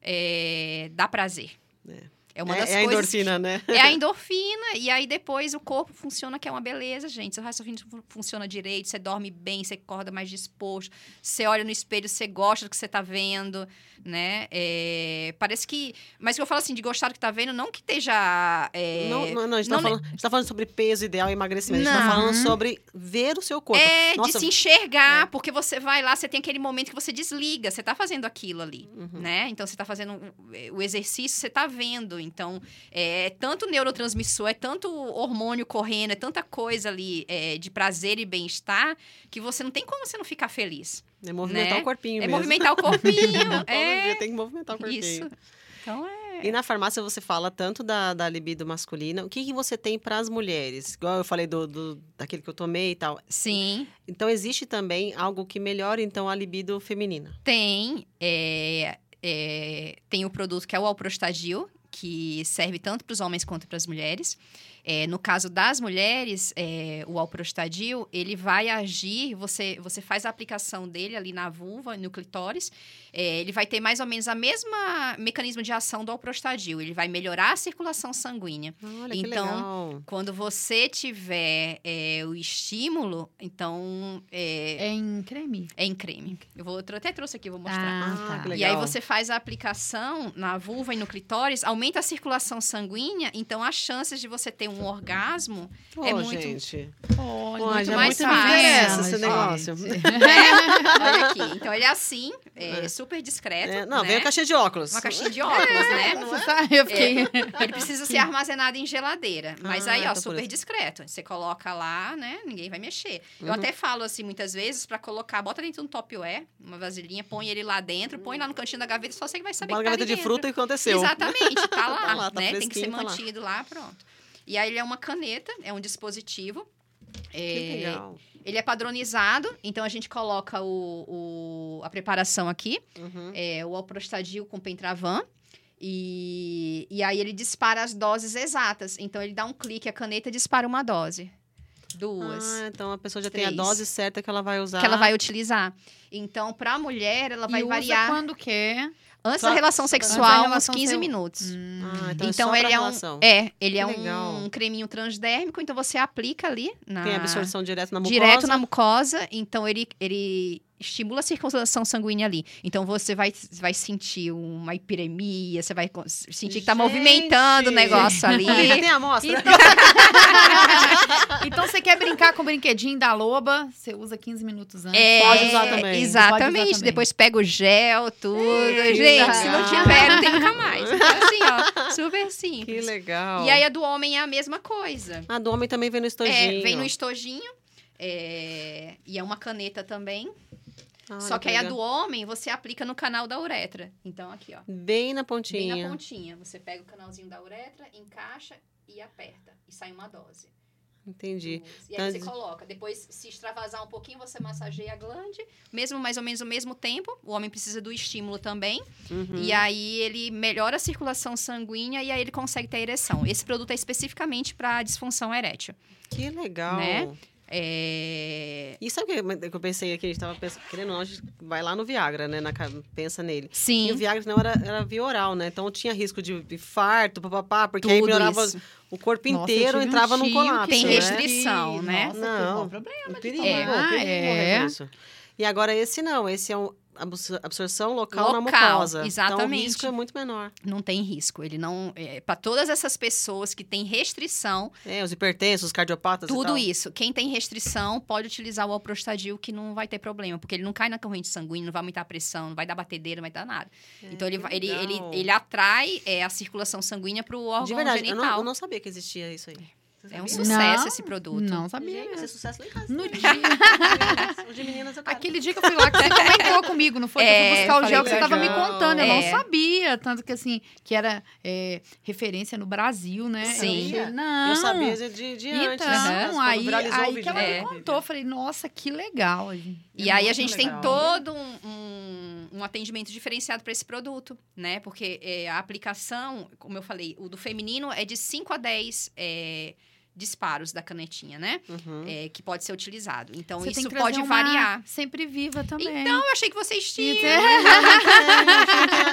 é, dá prazer. É. É uma é, das é a coisas endorfina, né? É a [laughs] endorfina, e aí depois o corpo funciona, que é uma beleza, gente. Seu raciocínio fu- funciona direito, você dorme bem, você acorda mais disposto, você olha no espelho, você gosta do que você tá vendo, né? É, parece que. Mas eu falo assim, de gostar do que tá vendo, não que esteja. é, não, não, não, a gente, tá não ne- falando, a gente tá falando sobre peso ideal e emagrecimento. A gente tá Não. falando sobre ver o seu corpo. É, Nossa, de se enxergar, porque você vai lá, você tem aquele momento que você desliga, você tá fazendo aquilo ali, Uhum. né? Então você tá fazendo o- o exercício, você tá vendo. Então, é tanto neurotransmissor, é tanto hormônio correndo, é tanta coisa ali é, de prazer e bem-estar, que você não tem como você não ficar feliz. É movimentar né? o corpinho É mesmo. movimentar o [laughs] corpinho. É dia tem que movimentar o corpinho. isso. Então é. E na farmácia você fala tanto da, da libido masculina. O que, que você tem para as mulheres? Igual eu falei do, do- daquele que eu tomei e tal. Sim, Então existe também algo que melhora então a libido feminina. tem. é, é, tem o produto que é o Alprostagil, que serve tanto para os homens quanto para as mulheres. É, no caso das mulheres, é, o Alprostadil, ele vai agir, você, você faz a aplicação dele ali na vulva, no clitóris, é, ele vai ter mais ou menos a mesma mecanismo de ação do Alprostadil, ele vai melhorar a circulação sanguínea. Olha Então. Quando você tiver é, o estímulo, então é, É em creme? é em creme. Eu vou, eu até trouxe aqui, vou mostrar. Ah, Ah, tá. E aí você faz a aplicação na vulva e no clitóris, aumenta a circulação sanguínea, então as chances de você ter um orgasmo é muito- gente. Olha, Pô, já mais muito me fácil, interessa esse negócio. [laughs] Olha aqui. Então ele é assim, é, É. super discreto. É, não, né? veio a caixinha de óculos. Uma caixinha de óculos, né? Eu fiquei... Ele precisa ser [laughs] armazenado em geladeira. Mas Ah, aí, ó, por super discreto. Você coloca lá, né? Ninguém vai mexer. Eu Uhum. até falo assim, muitas vezes, pra colocar, bota dentro de um topware, uma vasilhinha, põe ele lá dentro, põe lá no cantinho da gaveta, só você que vai saber Uma que tá gaveta ali de dentro. fruta e aconteceu. Exatamente, tá [laughs] lá, Tá lá, tá né? Tem que ser tá lá. mantido lá. pronto. E aí ele é uma caneta, é um dispositivo. Que É, legal. ele é padronizado, então a gente coloca o, o- a preparação aqui, Uhum. é, o alprostadil com pentravan. E, e aí ele dispara as doses exatas. Então ele dá um clique, a caneta dispara uma dose. duas. Ah, então a pessoa já tem a Três. dose certa que ela vai usar. Que ela vai utilizar. Então, pra mulher, ela vai e usa variar quando quer. Antes Só- da relação sexual, relação uns 15 seu- minutos. Hum. Ah, então, Então, é só ele pra é um, relação. é, ele é legal. um creminho transdérmico, então você aplica ali na Tem absorção direto na mucosa. direto na mucosa, então ele, ele estimula a circulação sanguínea ali. Então você vai, vai sentir uma hiperemia, você vai sentir que tá Gente! movimentando o negócio ali. [laughs] Já tem a amostra? Então... [laughs] então você quer brincar com o brinquedinho da loba, você usa 15 minutos antes. É, Pode usar também. Exatamente. Pode usar também. Depois pega o gel, tudo. Que Gente, se não tiver, não tem nunca mais. Então, assim, ó, [laughs] super Que simples. legal. E aí a do homem é a mesma coisa. A do homem também vem no estojinho. É, vem no estojinho. é, e é uma caneta também. Só que aí a do homem você aplica no canal da uretra. Então, aqui, ó. Bem na Bem pontinha. na pontinha. Você pega o canalzinho da uretra, encaixa e aperta. E sai uma dose. Entendi. E Então, aí você coloca. Depois, se extravasar um pouquinho, você massageia a glande. Mesmo mais ou menos o mesmo tempo. O homem precisa do estímulo também. Uhum. E aí ele melhora a circulação sanguínea e aí ele consegue ter ereção. Esse produto é especificamente para disfunção erétil. Que legal. Né? É... E sabe o que eu pensei aqui? A gente tava pensando, querendo ou não, a gente vai lá no Viagra, né? Na, pensa nele. E o Sim. Viagra não era, era via oral, né? Então tinha risco de infarto, papapá, porque aí Tudo melhorava isso. o corpo Nossa, inteiro, tive um entrava num colapso. Tem né? restrição, né? Nossa, Não. que bom problema um perigo é. disso. E agora esse não, esse é um absorção local, na Local, mucosa. Então o exatamente. risco é muito menor. Não tem risco. Ele não. É, para todas essas pessoas que têm restrição, É, os hipertensos, os cardiopatas tudo isso. Quem tem restrição pode utilizar o alprostadil que não vai ter problema, porque ele não cai na corrente sanguínea, não vai aumentar a pressão, não vai dar batedeira, não vai dar nada. É, então ele, ele, ele, ele atrai é, a circulação sanguínea para o órgão De verdade, eu genital. não, eu não sabia que existia isso aí. É um sucesso Não, esse produto. Não sabia. Gente, vai ser mesmo. sucesso lá em casa. No dia, [laughs] O de meninas eu quero. aquele dia que eu fui lá, que você comentou [laughs] comigo, não foi? que eu É, fui buscar o gel que você legal. tava me contando. Eu É. não sabia. Tanto que, assim, que era é, referência no Brasil, né? Sim. Eu, não. Eu sabia de, de, antes. Então, né? Quando aí, aí que ela É. me Vivi. contou, eu falei, nossa, que legal. E É aí a gente legal. tem todo um, um, um atendimento diferenciado para esse produto, né? Porque é, a aplicação, como eu falei, o do feminino é de 5 a 10 é, disparos da canetinha, né? Uhum. É, que pode ser utilizado. Então Você isso pode uma variar. Sempre viva também. Então, eu achei que vocês tinham,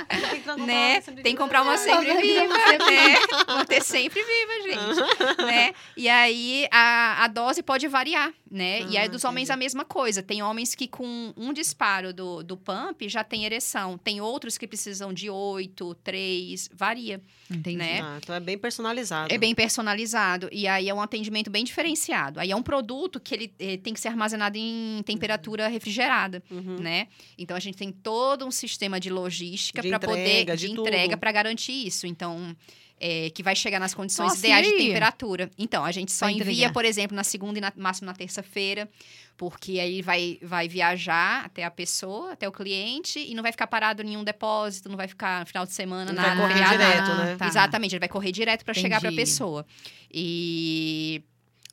Tem que né? Tem que comprar uma sempre viva, né? Vou ter sempre viva, gente. né? E aí, a, a dose pode variar, né? e aí, Ah, dos homens, entendi. a mesma coisa. Tem homens que com um disparo do, do pump já tem ereção. Tem outros que precisam de oito, três, varia, Entendi. né? Ah, então é bem personalizado. É bem personalizado. E aí, é um atendimento bem diferenciado. Aí, é um produto que ele eh, tem que ser armazenado em temperatura refrigerada Uhum. né? Então a gente tem todo um sistema de logística para poder de, de entrega para garantir isso. Então é, que vai chegar nas condições Nossa, ideais de temperatura. Então a gente só Pra envia, entregar. por exemplo, na segunda e na, máximo na terça-feira, porque aí vai vai viajar até a pessoa, até o cliente e não vai ficar parado em nenhum depósito, não vai ficar no final de semana Ele nada. vai correr direto, né? tá. Exatamente, ele vai correr direto para chegar para a pessoa. E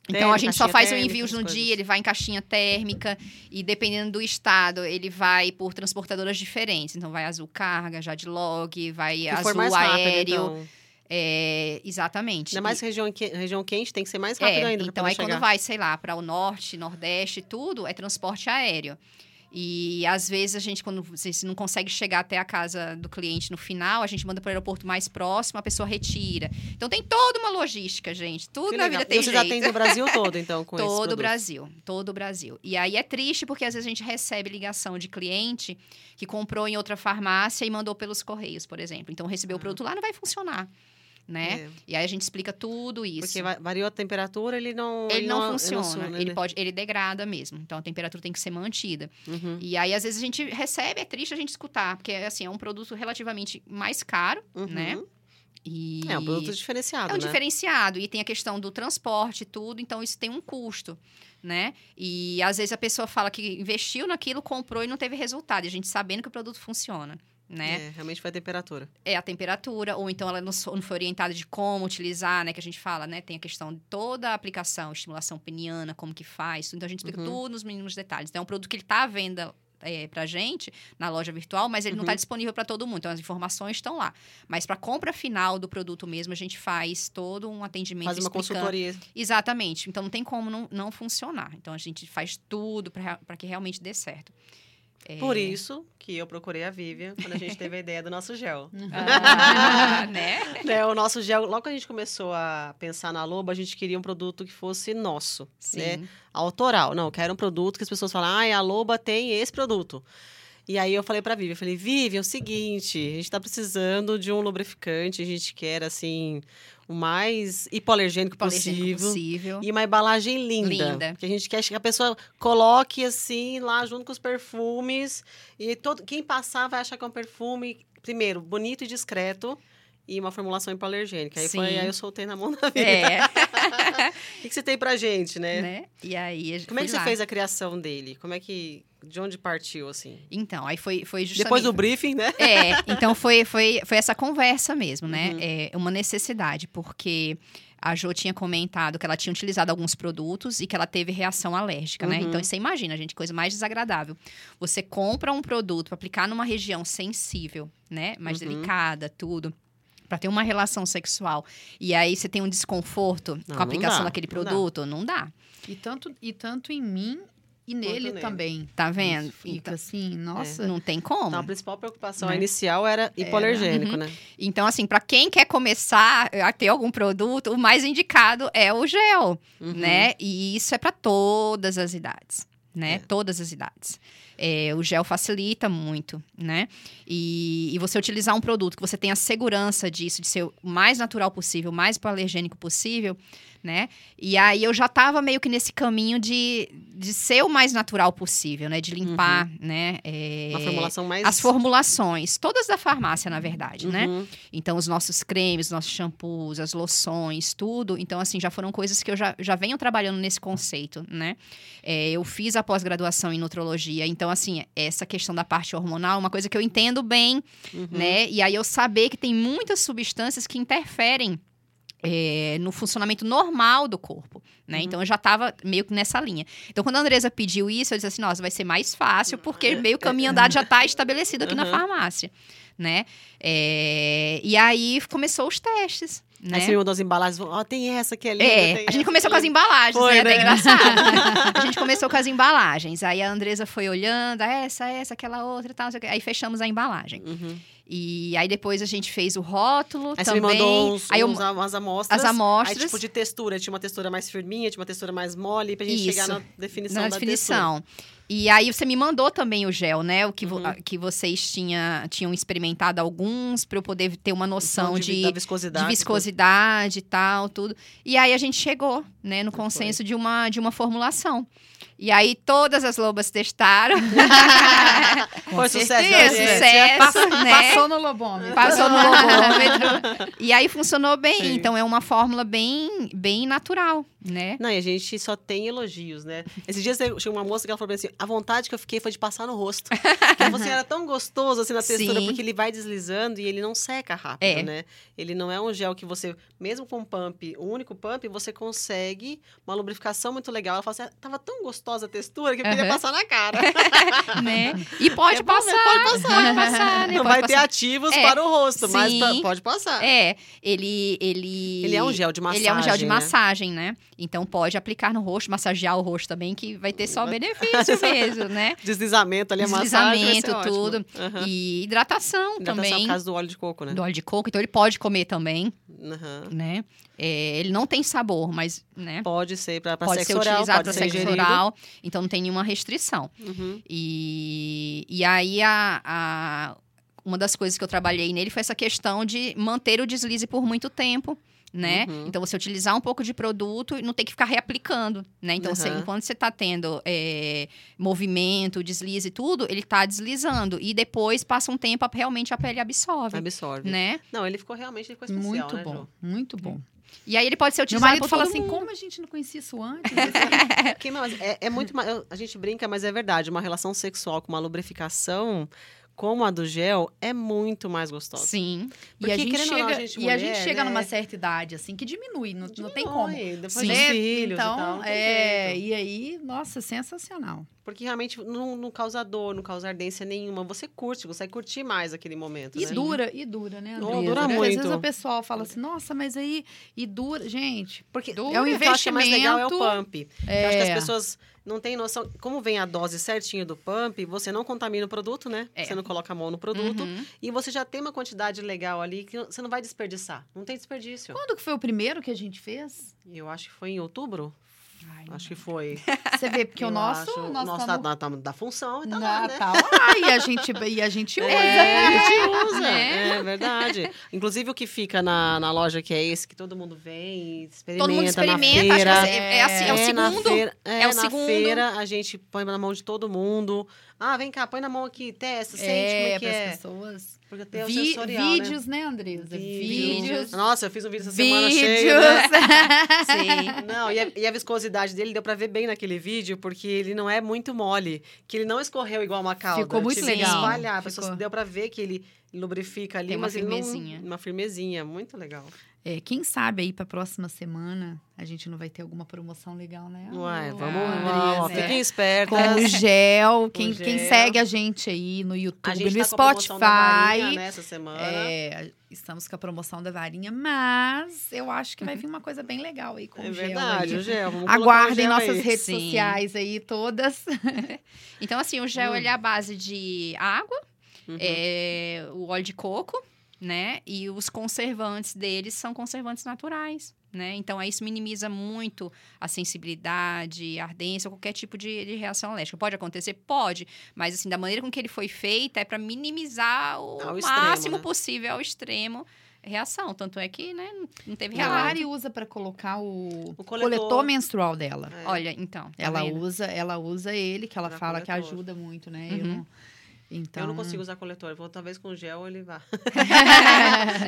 então a gente só faz o envio no coisas. dia, ele vai em caixinha térmica e dependendo do estado, ele vai por transportadoras diferentes. Então vai azul carga, Jadlog, vai Se azul mais rápido, aéreo, então. É, exatamente. Ainda mais E- região, que- região quente, tem que ser mais rápido é, ainda. então aí quando chegar. vai, sei lá, para o norte, nordeste, tudo é transporte aéreo. E às vezes a gente, quando você não consegue chegar até a casa do cliente no final, a gente manda para o aeroporto mais próximo, a pessoa retira. Então tem toda uma logística, gente. Tudo Que na legal. vida tem e você jeito. já tem no Brasil todo, então, com [laughs] esses Todo o. Brasil, todo o Brasil. E aí é triste porque às vezes a gente recebe ligação de cliente que comprou em outra farmácia e mandou pelos correios, por exemplo. Então recebeu o Ah. produto lá não vai funcionar, né? É, E aí a gente explica tudo isso. porque va- variou a temperatura, ele não... ele não, ele funciona, su- né? ele pode, ele degrada mesmo. Então a temperatura tem que ser mantida. Uhum, E aí às vezes a gente recebe, é triste a gente escutar, porque assim, é um produto relativamente mais caro, uhum. né? E É um produto diferenciado, é um né? diferenciado. E tem a questão do transporte e tudo, então isso tem um custo, né? E às vezes a pessoa fala que investiu naquilo, comprou e não teve resultado. E a gente sabendo que o produto funciona, né? É, realmente foi a temperatura. É, a temperatura, ou então ela não, foi orientada de como utilizar, né? Que a gente fala, né? Tem a questão de toda a aplicação, estimulação peniana, como que faz. Então a gente explica Uhum. tudo nos mínimos detalhes. Então é um produto que ele tá à venda é, pra gente na loja virtual, mas ele não está Uhum. disponível para todo mundo. Então as informações estão lá. Mas para compra final do produto mesmo, a gente faz todo um atendimento Faz uma explicando- consultoria. Exatamente. Então não tem como não, não funcionar. Então a gente faz tudo para que realmente dê certo. É. Por isso que eu procurei a Vivian quando a gente teve a ideia do nosso gel. [laughs] Ah, né? Né, o nosso gel, logo que a gente começou a pensar na Loba, a gente queria um produto que fosse nosso, né? Sim. Autoral. Não, eu quero um produto que as pessoas falam, ai, a Loba tem esse produto. E aí eu falei pra Vivian, eu falei, Vivian, é o seguinte, a gente tá precisando de um lubrificante, a gente quer, assim, o mais hipoalergênico Hipoalergênico possível. possível. E uma embalagem linda. Linda. Que a gente quer que a pessoa coloque assim, lá junto com os perfumes. E todo, quem passar vai achar que é um perfume, primeiro, bonito e discreto. E uma formulação hipoalergênica. Aí, foi, aí eu soltei na mão da vida. É, [laughs] O que, que você tem pra gente, né? né? E aí Como é que fui você lá. fez a criação dele? Como é que. De onde partiu, assim? Então, aí foi, foi justamente... Depois do briefing, né? É, então foi, foi, foi essa conversa mesmo, né? Uhum. É uma necessidade, porque a Jo tinha comentado que ela tinha utilizado alguns produtos e que ela teve reação alérgica, né? Uhum. Então você imagina, gente, coisa mais desagradável. Você compra um produto para aplicar numa região sensível, né? Mais Uhum. delicada, tudo. Pra ter uma relação sexual. E aí você tem um desconforto Não, com a aplicação dá, daquele não dá. produto? Não dá. E tanto, e tanto em mim e nele nele. também. Tá vendo? Isso Fica Então, assim, nossa. não tem como. Então, a principal preocupação Né? inicial era hipoalergênico, Uhum. né? Então, assim, para quem quer começar a ter algum produto, o mais indicado é o gel, Uhum. né? E isso é para todas as idades, né? É. Todas as idades. É, o gel facilita muito, né? E, e você utilizar um produto que você tenha segurança disso, de ser o mais natural possível, o mais hipoalergênico possível, né? E aí eu já tava meio que nesse caminho de, de ser o mais natural possível, né? De limpar, né? É, Uma formulação mais. as formulações, todas da farmácia, na verdade, né? Uhum. Então, os nossos cremes, os nossos shampoos, as loções, tudo. Então, assim, já foram coisas que eu já, já venho trabalhando nesse conceito, né? É, eu fiz a pós-graduação em nutrologia. Então, assim, essa questão da parte hormonal é uma coisa que eu entendo bem, Uhum. né? E aí eu saber que tem muitas substâncias que interferem é, no funcionamento normal do corpo, né? Uhum. Então eu já tava meio que nessa linha. Então quando a Andresa pediu isso, eu disse assim, nossa, vai ser mais fácil, porque meio caminho andado já tá estabelecido aqui na Uhum. farmácia, né? É, e aí começou os testes, né? Aí você me mandou as embalagens, ó, tem essa que é linda. É, a gente começou com é as embalagens, Foi, né? Né? engraçado. [laughs] a gente começou com as embalagens. Aí a Andresa foi olhando, ah, essa, essa, aquela outra e tal. Aí fechamos a embalagem. Uhum. E aí depois a gente fez o rótulo Aí você também. me mandou uns, aí eu- uns, umas amostras. as amostras. Aí, tipo, de textura. Tinha uma textura mais firminha, tinha uma textura mais mole, pra gente Isso. chegar na definição na da definição. E aí você me mandou também o gel, né? O que, vo- Uhum. a- que vocês tinha, tinham experimentado alguns para eu poder ter uma textura. noção de, de, da de viscosidade. viscosidade e tal, tudo. E aí a gente chegou, né, no consenso de uma, de uma formulação. E aí todas as lobas testaram. [laughs] [laughs] Foi sucesso, audiência. sucesso, Passou, né? passou no lobômetro. Passou no [laughs] lobômetro. E aí funcionou bem. Sim. Então é uma fórmula bem, bem natural, né? Não, e a gente só tem elogios, né? Esses dias tinha uma moça que ela falou assim: a vontade que eu fiquei foi de passar no rosto. Porque você era tão gostoso assim na textura, Sim. porque ele vai deslizando e ele não seca rápido, É. né? Ele não é um gel que você, mesmo com pump, o único pump, você consegue uma lubrificação muito legal. Ela fala assim: "Ah, tava tão gostosa a textura que eu queria Aham. passar na cara. [laughs] né? E pode É bom, né? passar. Pode passar. Pode passar, né? não Pode vai ter passar. ativos É, para o rosto, mas sim. pa- pode passar. É, ele, ele... Ele é um gel de massagem. Ele é um gel de né? massagem, né? Então pode aplicar no rosto, massagear o rosto também, que vai ter só benefício [laughs] mesmo, né? Deslizamento ali, a Deslizamento, tudo. Aham. E hidratação Hidratação também. por causa do óleo de coco, né? Do óleo de coco, então ele pode comer também, Aham. né? É, ele não tem sabor, mas, né? Pode ser para Pode sexo ser oral, utilizado para sexo ingerido. oral, então não tem nenhuma restrição. Uhum. E, e aí, a, a- uma das coisas que eu trabalhei nele foi essa questão de manter o deslize por muito tempo. Né? Uhum. Então, você utilizar um pouco de produto e não ter que ficar reaplicando, né? Então, você- Uhum. enquanto você está tendo é, movimento, deslize e tudo, ele está deslizando. E depois, passa um tempo, a- realmente a pele absorve, Absorve. né? Não, ele ficou realmente ele ficou especial, Muito né, bom, Jo? muito bom. E aí, ele pode ser Meu utilizado marido por fala assim, mundo. como a gente não conhecia isso antes? [laughs] Mas é, é muito. A gente brinca, mas é verdade. Uma relação sexual com uma lubrificação como a do gel, é muito mais gostosa. Sim. E a Porque, gente ou não, chega, a gente e a gente mulher, chega né? numa certa idade, assim, que diminui, não, não tem como. Diminui, Depois Sim. Né? filhos então, e tal. é, e aí, nossa, sensacional. Porque realmente não, não causa dor, não causa ardência nenhuma. Você curte, consegue curtir mais aquele momento, E né? dura, e dura, né, Não, dura Porque muito. Às vezes o pessoal fala assim, nossa, mas aí, e dura. Gente, Porque É um o que eu acho que é mais legal é o investimento. pump. Eu acho que as É. pessoas não têm noção. Como vem a dose certinho do pump, você não contamina o produto, né? É. Você não coloca a mão no produto. Uhum. E você já tem uma quantidade legal ali que você não vai desperdiçar. Não tem desperdício. quando que foi o primeiro que a gente fez? Eu acho que foi em outubro. Ai, Acho que foi. Você vê, porque o nosso, acho- o nosso nosso tá no- tá- da função e tá na- lá, né? tá lá, e a gente, e a gente [laughs] usa. É, a gente usa. Né? É verdade. Inclusive o que fica na, na loja que é esse, que todo mundo vem, experimenta Todo mundo experimenta, acho que feira. é, é assim, é o na segundo. feira, é, é o na segundo. feira a gente põe na mão de todo mundo. Ah, vem cá, põe na mão aqui, testa, sente como é que pras é. pessoas. Porque tem o Vi- sensorial, né? vídeos, né, Andresa? Vídeos. Nossa, eu fiz um vídeo essa semana cheio, Vídeos. né? [laughs] Sim. Não, e a, e a viscosidade dele deu pra ver bem naquele vídeo, porque ele não é muito mole, que ele não escorreu igual uma calda. Ficou muito que legal. espalhar, a pessoa Ficou. deu pra ver que ele lubrifica ali, Tem uma mas ele não- firmezinha. uma firmezinha, muito legal. É, quem sabe aí pra próxima semana a gente não vai ter alguma promoção legal, né? Ué, vamos, né? fiquem espertas. Com o gel, quem, Com quem gel. segue a gente aí no A YouTube, gente no tá com a promoção da varinha, Spotify. né, essa semana. É, estamos com a promoção da varinha, mas eu acho que vai vir uma coisa bem legal aí com É o gel. verdade, aí. o gel. Vamos colocar o Aguardem gel nossas aí. redes Sim. sociais aí todas. [laughs] Então, assim, o gel Hum. ele é a base de água, Uhum. é, o óleo de coco, né? E os conservantes deles são conservantes naturais, né? Então, aí isso minimiza muito a sensibilidade, a ardência, qualquer tipo de, de reação alérgica. Pode acontecer? Pode. Mas, assim, da maneira com que ele foi feito, é para minimizar o Ao extremo, máximo né? possível ao extremo reação. Tanto é que, né, não teve E a. Lari usa pra colocar o, O coletor. coletor. menstrual dela. É. Olha, então. tá Ela vendo? usa, ela usa ele, que ela Pra fala que coletor. ajuda muito, né? Eu Uhum. não- então... Eu não consigo usar coletor. Vou, talvez com gel ele vá. [laughs]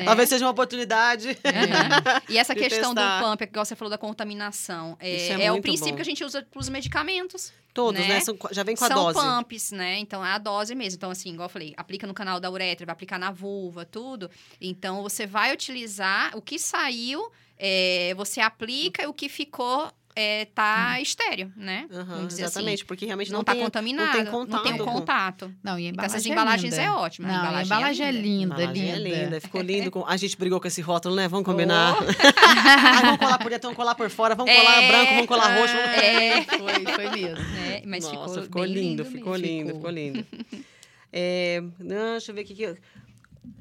É. Talvez seja uma oportunidade. Uhum. E essa [laughs] questão testar. do pump, igual você falou da contaminação, é, é é o princípio bom. que a gente usa para os medicamentos. Todos, Né? né? São- já vem com a São dose. pumps, né? Então, é a dose mesmo. Então, assim, igual eu falei, aplica no canal da uretra, vai aplicar na vulva, tudo. Então, você vai utilizar o que saiu, é, você aplica e o que ficou é, tá estéreo, né? Dizer exatamente, porque realmente Assim, não, não, tá tem contaminado, não tem não tem o contato. contato. Não, e a Então, embalagem essas é embalagens linda. é ótima. Não, a embalagem é linda, Embalagem linda. é linda, ficou lindo. Com... A gente brigou com esse rótulo, né? Vamos combinar. [laughs] Ai, vamos colar por dentro, vamos colar por fora, vamos colar É, branco, vamos colar roxo. Vamos... É. Foi, foi mesmo. Né? Mas Nossa, ficou, ficou lindo, mesmo. ficou lindo, Ficou. ficou lindo. [laughs] É, não, deixa eu ver o que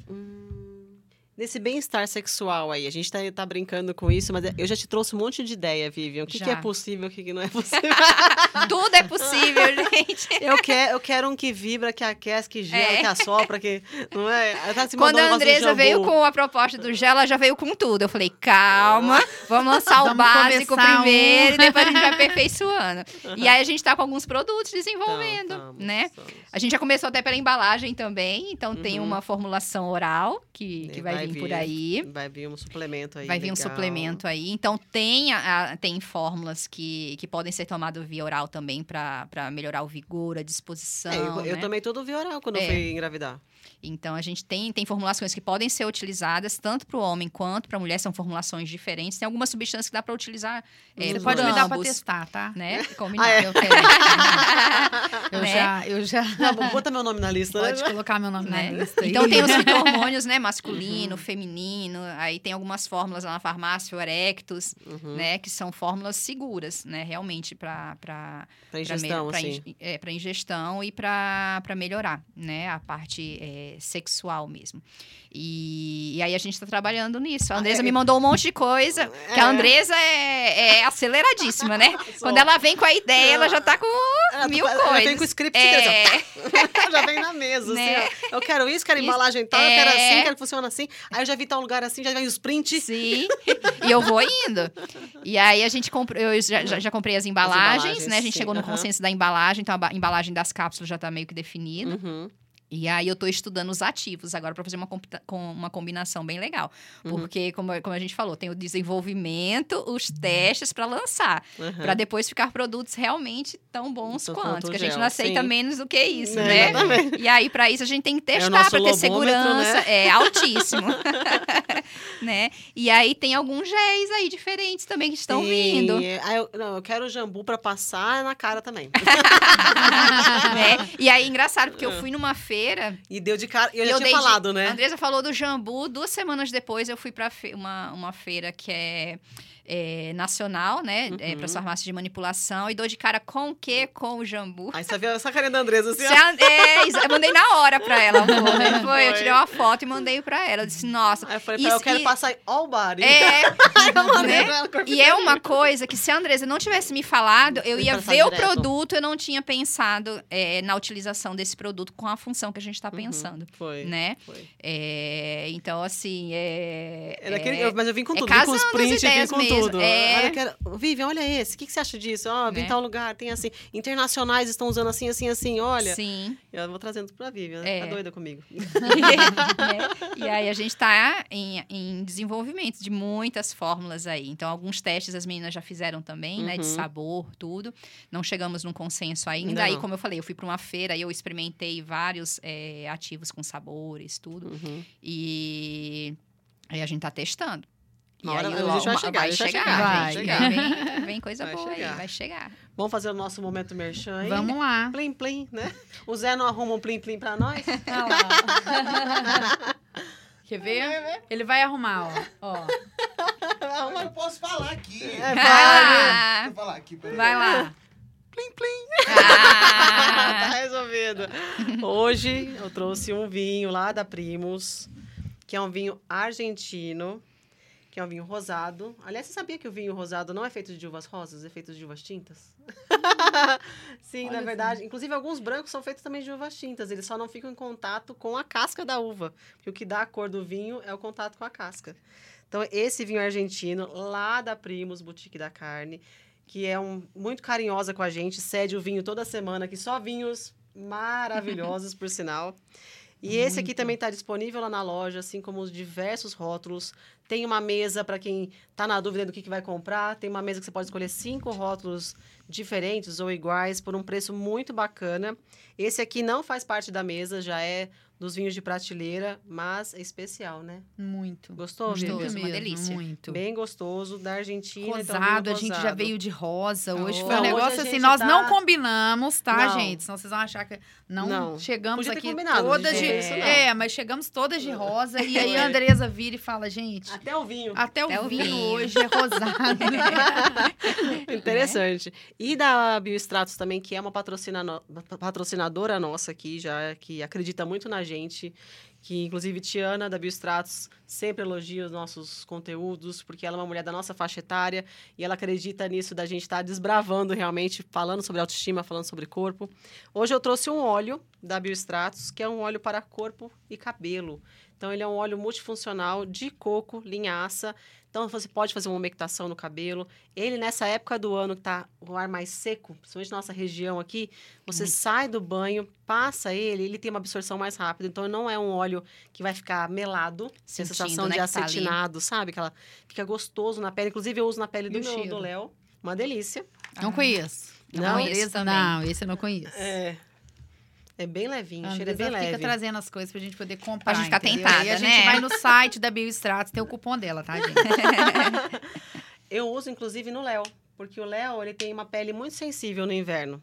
Hum, Nesse bem-estar sexual aí, a gente tá, tá brincando com isso, mas eu já te trouxe um monte de ideia, Vivian. O que, que é possível, o que, que não é [laughs] possível? Tudo é possível, gente. [laughs] eu, quero, eu quero um que vibra, que aquece, que gela, É. que assopra, que... Não é? Tá se Quando a um Andresa veio com a proposta do gel, ela já veio com tudo. Eu falei, calma, vamos lançar o Vamos básico começar um. primeiro e depois a gente vai [laughs] aperfeiçoando. E aí a gente tá com alguns produtos desenvolvendo, Então, tamo, né? tamo. A gente já começou até pela embalagem também, então tem Uhum. uma formulação oral que, que vai, vai vir por vir. aí. Vai vir um suplemento aí. Vai vir um legal. suplemento aí. Então, tem, a- tem fórmulas que, que podem ser tomadas via oral também para melhorar o vigor, a disposição. É, eu, eu né? tomei tudo via oral quando eu É. fui engravidar. Então, a gente tem, tem formulações que podem ser utilizadas tanto para o homem quanto para a mulher, são formulações diferentes. Tem algumas substâncias que dá para utilizar. é, Você por pode me dar pra ambos, testar, tá? Né? [laughs] Combinado. Ah, é? Eu [laughs] quero. Eu Né? já, eu já. Tá bom, bota meu nome na lista, Pode né? colocar meu nome Né? na lista. aí. Então tem os [laughs] fito-hormônios, né? Masculino, Uhum. feminino. Aí tem algumas fórmulas lá na farmácia, o Erectus, Uhum. né? Que são fórmulas seguras, né? Realmente para Pra para ingestão, assim. ingestão e para melhorar, né? A parte é, sexual mesmo. E, e aí a gente está trabalhando nisso. A Ah, Andresa é- me mandou um monte de coisa, que É. a Andresa é, é aceleradíssima, né? [laughs] Quando ela vem com a ideia, ela já tá com É, mil ela coisas. vem com o script é, assim, [laughs] já vem na mesa, Né? assim, ó. Eu quero isso, quero Isso. embalagem tal, eu quero É. assim, quero que funcione assim. Aí eu já vi tal lugar assim, já vem os prints. Sim, e eu vou indo. E aí a gente comprou, eu já, já, já comprei as embalagens, embalagens, né? A gente sim, chegou no consenso da embalagem, então a ba- embalagem das cápsulas já tá meio que definida. Uhum. E aí eu tô estudando os ativos agora para fazer uma, com uma combinação bem legal. Uhum. Porque, como, como a gente falou, tem o desenvolvimento, os testes para lançar. Uhum. Para depois ficar produtos realmente tão bons quanto. Que a gente gel, não aceita sim. menos do que isso, É, né? exatamente. E aí, para isso, a gente tem que É testar nosso para ter segurança. né? É altíssimo. [laughs] [laughs] né? E aí tem alguns géis aí diferentes também que estão Sim, vindo. Ah, eu, não, eu quero o jambu pra passar na cara também. [laughs] né? E aí, engraçado, porque eu fui numa feira E deu de cara. E eu já eu tinha dei de- falado, A né? Andresa falou do jambu. Duas semanas depois, eu fui para uma, uma feira que é, é, nacional, né? É, Uhum. para farmácia de manipulação. E dou de cara com o quê? Com o jambu. Aí você viu essa carinha da Andresa assim, ó. é, isso, eu mandei na hora pra ela. né? [laughs] Foi, eu Foi. tirei uma foto e mandei pra ela. Eu disse, nossa. Aí eu falei, pra ela, eu Isso- quero e- passar all body. É, [laughs] né? E é uma coisa que se a Andresa não tivesse me falado, eu Ia ver o direto. produto, eu não tinha pensado é, na utilização desse produto com a função que a gente tá pensando, Foi. né? Foi. É, então, assim, é... Aquele- é- mas eu vim com é tudo, vim com os as prints, vim com mesmo, tudo. é. Olha, quero... Vivian, olha esse. O que, que você acha disso? Ó, vim em Né? tal lugar, tem assim. Internacionais estão usando assim, assim, assim, olha. Sim. Eu vou trazendo pra Vivian. É. Tá doida comigo. né? [laughs] [laughs] E aí a gente tá em, em desenvolvimento de muitas fórmulas aí. Então, alguns testes as meninas já fizeram também, né? De Uhum. sabor, tudo. Não chegamos num consenso ainda. Ainda aí, não. como eu falei, eu fui para uma feira e eu experimentei vários é, ativos com sabores, tudo. Uhum. E aí a gente tá testando. E Uma hora aí a logo- gente vai chegar, vai gente vai chegar, chegar, vai chegar. Vem, [laughs] vem coisa Vai boa chegar. aí, vai chegar. Vamos fazer o nosso momento merchan aí? Vamos lá. Plim, plim, né? O Zé não arruma um plim, plim pra nós? [laughs] Lá. [laughs] Quer ver? Ele vai arrumar, ó. ó. Mas eu posso falar aqui. É, vai. Ah, eu falar aqui, peraí. Vai lá. tá ah, resolvido. Hoje eu trouxe um vinho lá da Primos, que é um vinho argentino, que é um vinho rosado. Aliás, você sabia que o vinho rosado não é feito de uvas rosas, é feito de uvas tintas? [laughs] Sim, Olha na verdade. Inclusive, alguns brancos são feitos também de uvas tintas. Eles só não ficam em contato com a casca da uva. Porque o que dá a cor do vinho é o contato com a casca. Então, esse vinho argentino, lá da Primos, Boutique da Carne, que é um, muito carinhosa com a gente, cede o vinho toda semana, que só vinhos [laughs] maravilhosos, por sinal. E esse aqui Muito. também está disponível lá na loja, assim como os diversos rótulos. Tem uma mesa para quem está na dúvida do que, que vai comprar. Tem uma mesa que você pode escolher cinco rótulos diferentes ou iguais por um preço muito bacana. Esse aqui não faz parte da mesa, já é dos vinhos de prateleira, mas é especial, né? Muito. Gostou, Gostoso, Vivian? uma delícia. Muito. Bem gostoso, da Argentina. então, Rosado, vinho a gente já veio de rosa. Hoje Oh. foi um negócio assim, nós tá- não combinamos, tá, Não. gente? Senão vocês vão achar que não, Não. chegamos Podia ter aqui combinado, todas de não. É, mas chegamos todas de rosa e aí Foi. [laughs] a Andresa vira e fala, gente, Até o vinho. até o Até o vinho vinho. hoje é rosado. [laughs] Interessante. E da Biostratos também, que é uma patrocina- patrocinadora nossa aqui, já que acredita muito na gente. Que, inclusive, Tiana, da Biostratos, sempre elogia os nossos conteúdos, porque ela é uma mulher da nossa faixa etária e ela acredita nisso da gente estar desbravando realmente, falando sobre autoestima, falando sobre corpo. Hoje eu trouxe um óleo da Biostratos, que é um óleo para corpo e cabelo. Então, ele é um óleo multifuncional de coco, linhaça. Então, você pode fazer uma umectação no cabelo. Ele, nessa época do ano que tá o ar mais seco, principalmente na nossa região aqui, você sai do banho, passa ele, ele tem uma absorção mais rápida. Então, não é um óleo que vai ficar melado, a Sentindo, sensação né, de tá acetinado, sabe? Que ela fica gostoso na pele. Inclusive, eu uso na pele do meu, do Léo. Uma delícia. Não conheço. Não Não? conheço Andresa, também. não, esse eu não conheço. É. É bem levinho, A o cheiro é bem fica leve. trazendo as coisas pra gente poder comprar. gente ficar tentada, Aí a né? gente vai no site da Biostratos, tem o cupom dela, tá, gente? [laughs] Eu uso, inclusive, no Léo. Porque o Léo, ele tem uma pele muito sensível no inverno.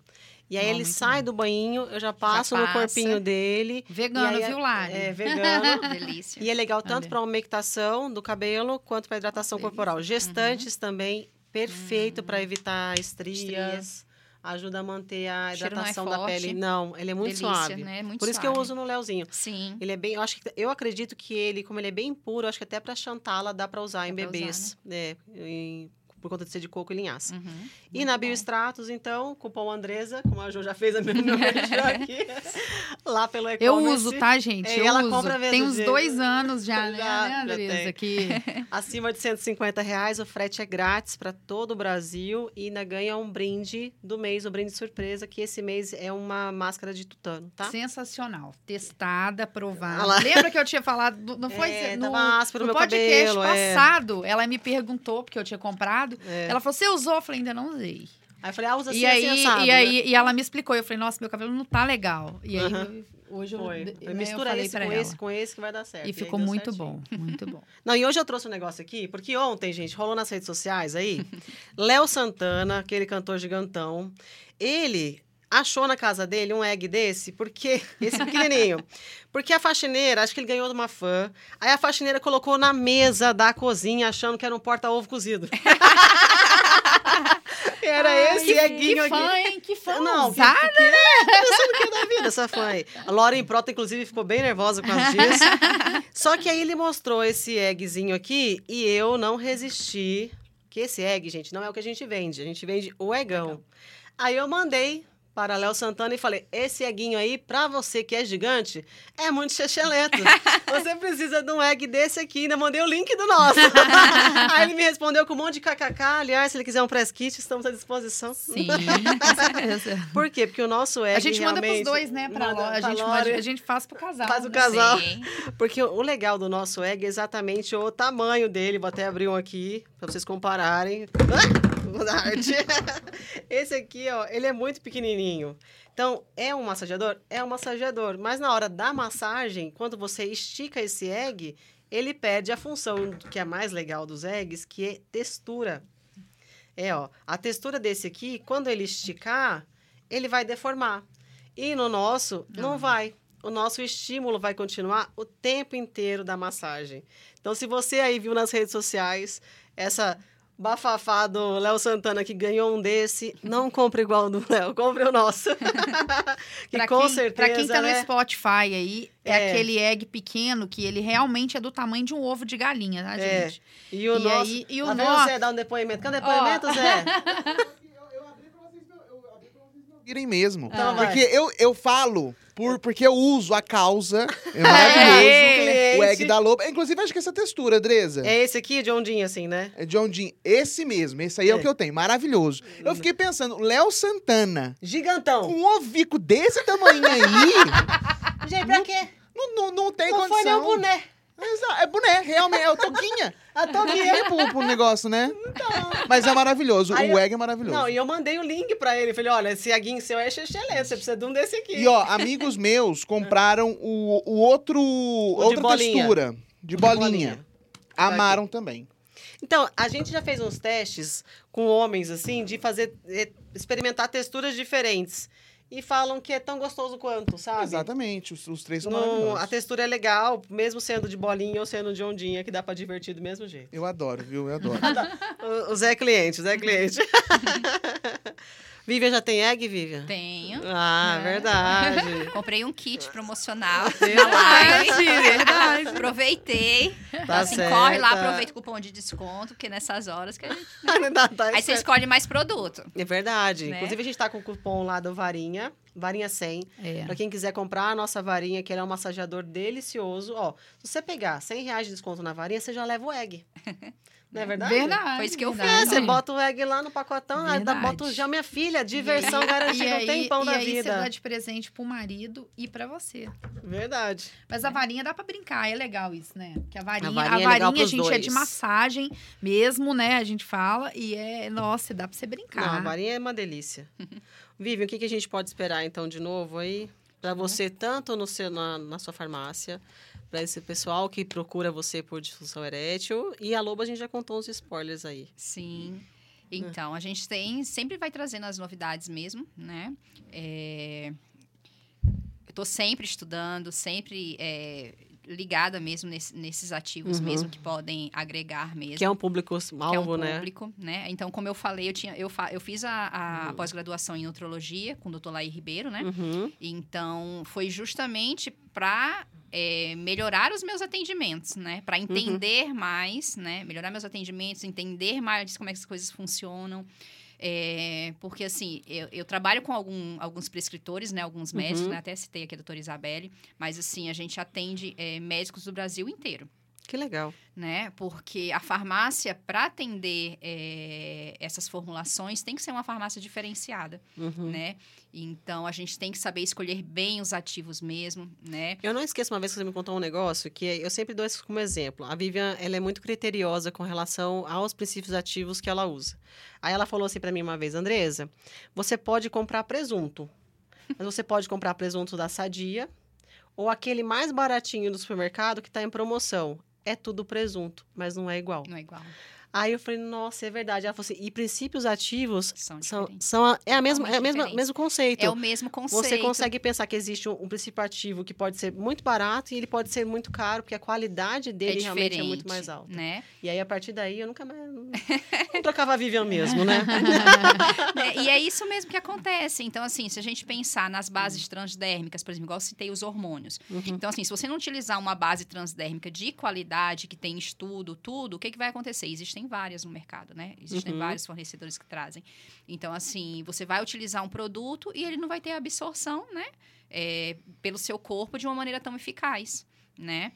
E aí Ó, ele sai do banho, eu já passo no passa. corpinho dele. Vegano, aí viu, Lari? É, vegano. [laughs] Delícia. e é legal tanto para umectação do cabelo quanto para hidratação Delícia. corporal. Gestantes também, perfeito para evitar estrias. Estrias. Ajuda a manter a é hidratação da forte. pele. Não, ele é muito Delícia, suave. né? Muito Por isso que eu uso no Léozinho. Sim. Ele é bem, eu acho que eu acredito que ele, como ele é bem puro, acho que até para Chantala dá para usar Dá em pra usar, bebês, né? Em por conta de ser de coco e linhaça. Uhum, E na bom. Bioextratos, então, cupom Andresa, como a Jo já fez a minha [laughs] aqui, lá pelo e-commerce. Eu uso, tá, gente? É, eu ela uso. compra mesmo Tem uns dois anos já, né, Já, né, já Andresa? Que... [laughs] Acima de 150 reais, o frete é grátis para todo o Brasil e ainda ganha um brinde do mês, um brinde surpresa, que esse mês é uma máscara de tutano, tá? Sensacional. Testada, Ah provada. lá. Lembra que eu tinha falado? do- Não foi [laughs] É, no, no no podcast cabelo, é. passado. Ela me perguntou, porque eu tinha comprado. É. Ela falou: você usou? Eu falei, ainda não usei. Aí eu falei, ah, usa assim, e aí, assim, assado, e né? aí e ela me explicou. Eu falei, nossa, meu cabelo não tá legal. E aí, hoje eu, Foi. né, eu Mistura falei esse com ela. esse com esse que vai dar certo. E aí ficou muito certinho. bom, muito bom. [laughs] Não, e hoje eu trouxe um negócio aqui, porque ontem, gente, rolou nas redes sociais aí, [laughs] Léo Santana, aquele cantor gigantão, ele achou na casa dele um egg desse, porque esse pequenininho, [laughs] porque a faxineira, acho que ele ganhou de uma fã, aí a faxineira colocou na mesa da cozinha, achando que era um porta-ovo cozido. [laughs] era Ai, esse que, egguinho que aqui. fã, hein? Que fã Não, que, ousada. que, é, pensando que é da vida essa fã aí. A Lauren Prota, inclusive, ficou bem nervosa com causa disso. [laughs] Só que aí ele mostrou esse eggzinho aqui e eu não resisti. Que esse egg, gente, não é o que a gente vende. A gente vende o egão. Aí eu mandei para Léo Santana e falei: esse eguinho aí, pra você que é gigante, é muito checheleto. [laughs] Você precisa de um egg desse aqui. Ainda mandei o link do nosso. [laughs] aí ele me respondeu com um monte de kkk. Aliás, se ele quiser um press kit, estamos à disposição. Sim, [laughs] com certeza. Por quê? Porque o nosso egg A gente manda pros dois, né? Pra manda. A gente, Lore. a gente faz pro casal. Faz o né? casal. Sim. Porque o legal do nosso egg é exatamente o tamanho dele. Vou até abrir um aqui para vocês compararem. Ah, arte. [laughs] Esse aqui, ó, ele é muito pequenininho. Então, é um massageador? É um massageador. Mas na hora da massagem, quando você estica esse egg, ele perde a função que é mais legal dos eggs, que é textura. É, ó, a textura desse aqui, quando ele esticar, ele vai deformar. E no nosso, não Não. vai. O nosso estímulo vai continuar o tempo inteiro da massagem. Então, se você aí viu nas redes sociais essa bafafá do Léo Santana que ganhou um desse, não compre igual o do Léo, compre o nosso. [laughs] que Pra com quem, certeza, Pra quem tá no né? Spotify aí, é, É. aquele egg pequeno que ele realmente é do tamanho de um ovo de galinha, tá, É. gente? E o E nosso... aí- e o Lá vem nó- o Zé dar um depoimento. Quer um depoimento, Zé? [laughs] Irem mesmo. Então vai. porque eu, eu falo por, porque eu uso a causa. É É, maravilhoso. cliente. o egg da loba. Inclusive, acho que essa textura, Dresa. É esse aqui, de ondinho, assim, né? É John Dean. Esse mesmo. Esse aí é, É. o que eu tenho. Maravilhoso. Eu fiquei pensando, Léo Santana, Gigantão. um ovico desse tamanho aí, [laughs] Gente, pra quê? não, não, não tem Não foi nem condição. um boné. É boné, realmente. É o toquinha. A toquinha. Toquinha pro, pro negócio, né? Mas é maravilhoso. Aí o eu- egg é maravilhoso. Não, e eu mandei o link pra ele. Falei, olha, esse aguinho seu é xexelê, você precisa de um desse aqui. E ó, amigos meus compraram o, o outro. outra bolinha. textura. De De bolinha. Amaram também. Então, a gente já fez uns testes com homens, assim, de fazer, eh, experimentar texturas diferentes. E falam que é tão gostoso quanto, sabe? Exatamente. Os, os três são maravilhosos. a textura é legal, mesmo sendo de bolinha ou sendo de ondinha, que dá pra divertir do mesmo jeito. Eu adoro, viu? Eu adoro. [laughs] O, o Zé é cliente, o Zé é cliente. [laughs] Vivian já tem egg, Vivian? Tenho. Ah, É. verdade. [laughs] Comprei um kit promocional [laughs] na live. verdade. Aproveitei. Então, Tá assim, corre lá, aproveita o cupom de desconto, porque nessas horas que a gente... [laughs] Tá- tá Aí você escolhe mais produto. É verdade. Né? Inclusive, a gente tá com o cupom lá do Varinha, Varinha 100. É. Pra quem quiser comprar a nossa varinha, que ela é um massageador delicioso. Ó, se você pegar 100 reais de desconto na varinha, você já leva o egg. Não é verdade? Verdade. Foi isso que eu verdade. É, você bota o egg lá no pacotão, Verdade. bota o gel. Minha filha, diversão garantida, aí- um tempão e da aí você vida. dá de presente pro marido e pra você. Verdade. Mas a varinha dá pra brincar, é legal isso, né? Que a varinha, a varinha varinha, é a gente é de dois. massagem mesmo, né? A gente fala e é, nossa, dá pra você brincar. Não, a varinha é uma delícia. [laughs] Vivian, o que, que a gente pode esperar, então, de novo aí? Pra você, tanto no seu, na, na sua farmácia, pra esse pessoal que procura você por disfunção erétil. E a Loba, a gente já contou uns spoilers aí. Sim. Então, a gente tem, sempre vai trazendo as novidades mesmo, né? É, eu tô sempre estudando, sempre é, ligada mesmo nesse- nesses ativos Uhum. mesmo que podem agregar mesmo. Que é um público que é alvo, um né? público, né? Então, como eu falei, eu, tinha, eu, fa- eu fiz a, a pós-graduação em nutrologia com o Dr. Laí Ribeiro, né? Uhum. Então, foi justamente para é, melhorar os meus atendimentos, né? Uhum. Para entender mais, né? Melhorar meus atendimentos, entender mais como é que as coisas funcionam. É, porque, assim, eu, eu trabalho com algum- alguns prescritores, né? Alguns médicos, Uhum. né? Até citei aqui a doutora Isabelle. Mas, assim, a gente atende é, médicos do Brasil inteiro Que legal. né? Porque a farmácia, para atender é, essas formulações, tem que ser uma farmácia diferenciada, Uhum. né? Então, a gente tem que saber escolher bem os ativos mesmo, né? Eu não esqueço uma vez que você me contou um negócio que eu sempre dou isso como exemplo. A Vivian, ela é muito criteriosa com relação aos princípios ativos que ela usa. Aí ela falou assim para mim uma vez, Andresa, você pode comprar presunto, mas você pode comprar presunto da Sadia ou aquele mais baratinho do supermercado que está em promoção. É tudo presunto, mas não é igual. Não é igual. Aí eu falei, nossa, é verdade. Ela falou assim, e princípios ativos São são, diferentes. são a, é a mesma, é a mesma mesmo conceito. É o mesmo conceito. Você consegue pensar que existe um, um princípio ativo que pode ser muito barato e ele pode ser muito caro, porque a qualidade é dele realmente diferente, é muito mais alta. né? E aí, a partir daí, eu nunca mais... Não, [laughs] não trocava a Vivian mesmo, né? [laughs] É, e é isso mesmo que acontece. Então, assim, se a gente pensar nas bases transdérmicas, por exemplo, igual eu citei os hormônios. Uhum. Então, assim, se você não utilizar uma base transdérmica de qualidade, que tem estudo, tudo, o que, que vai acontecer? Existem várias no mercado, né? Existem Uhum. vários fornecedores que trazem. Então, assim, você vai utilizar um produto e ele não vai ter absorção, né? É, pelo seu corpo de uma maneira tão eficaz, né?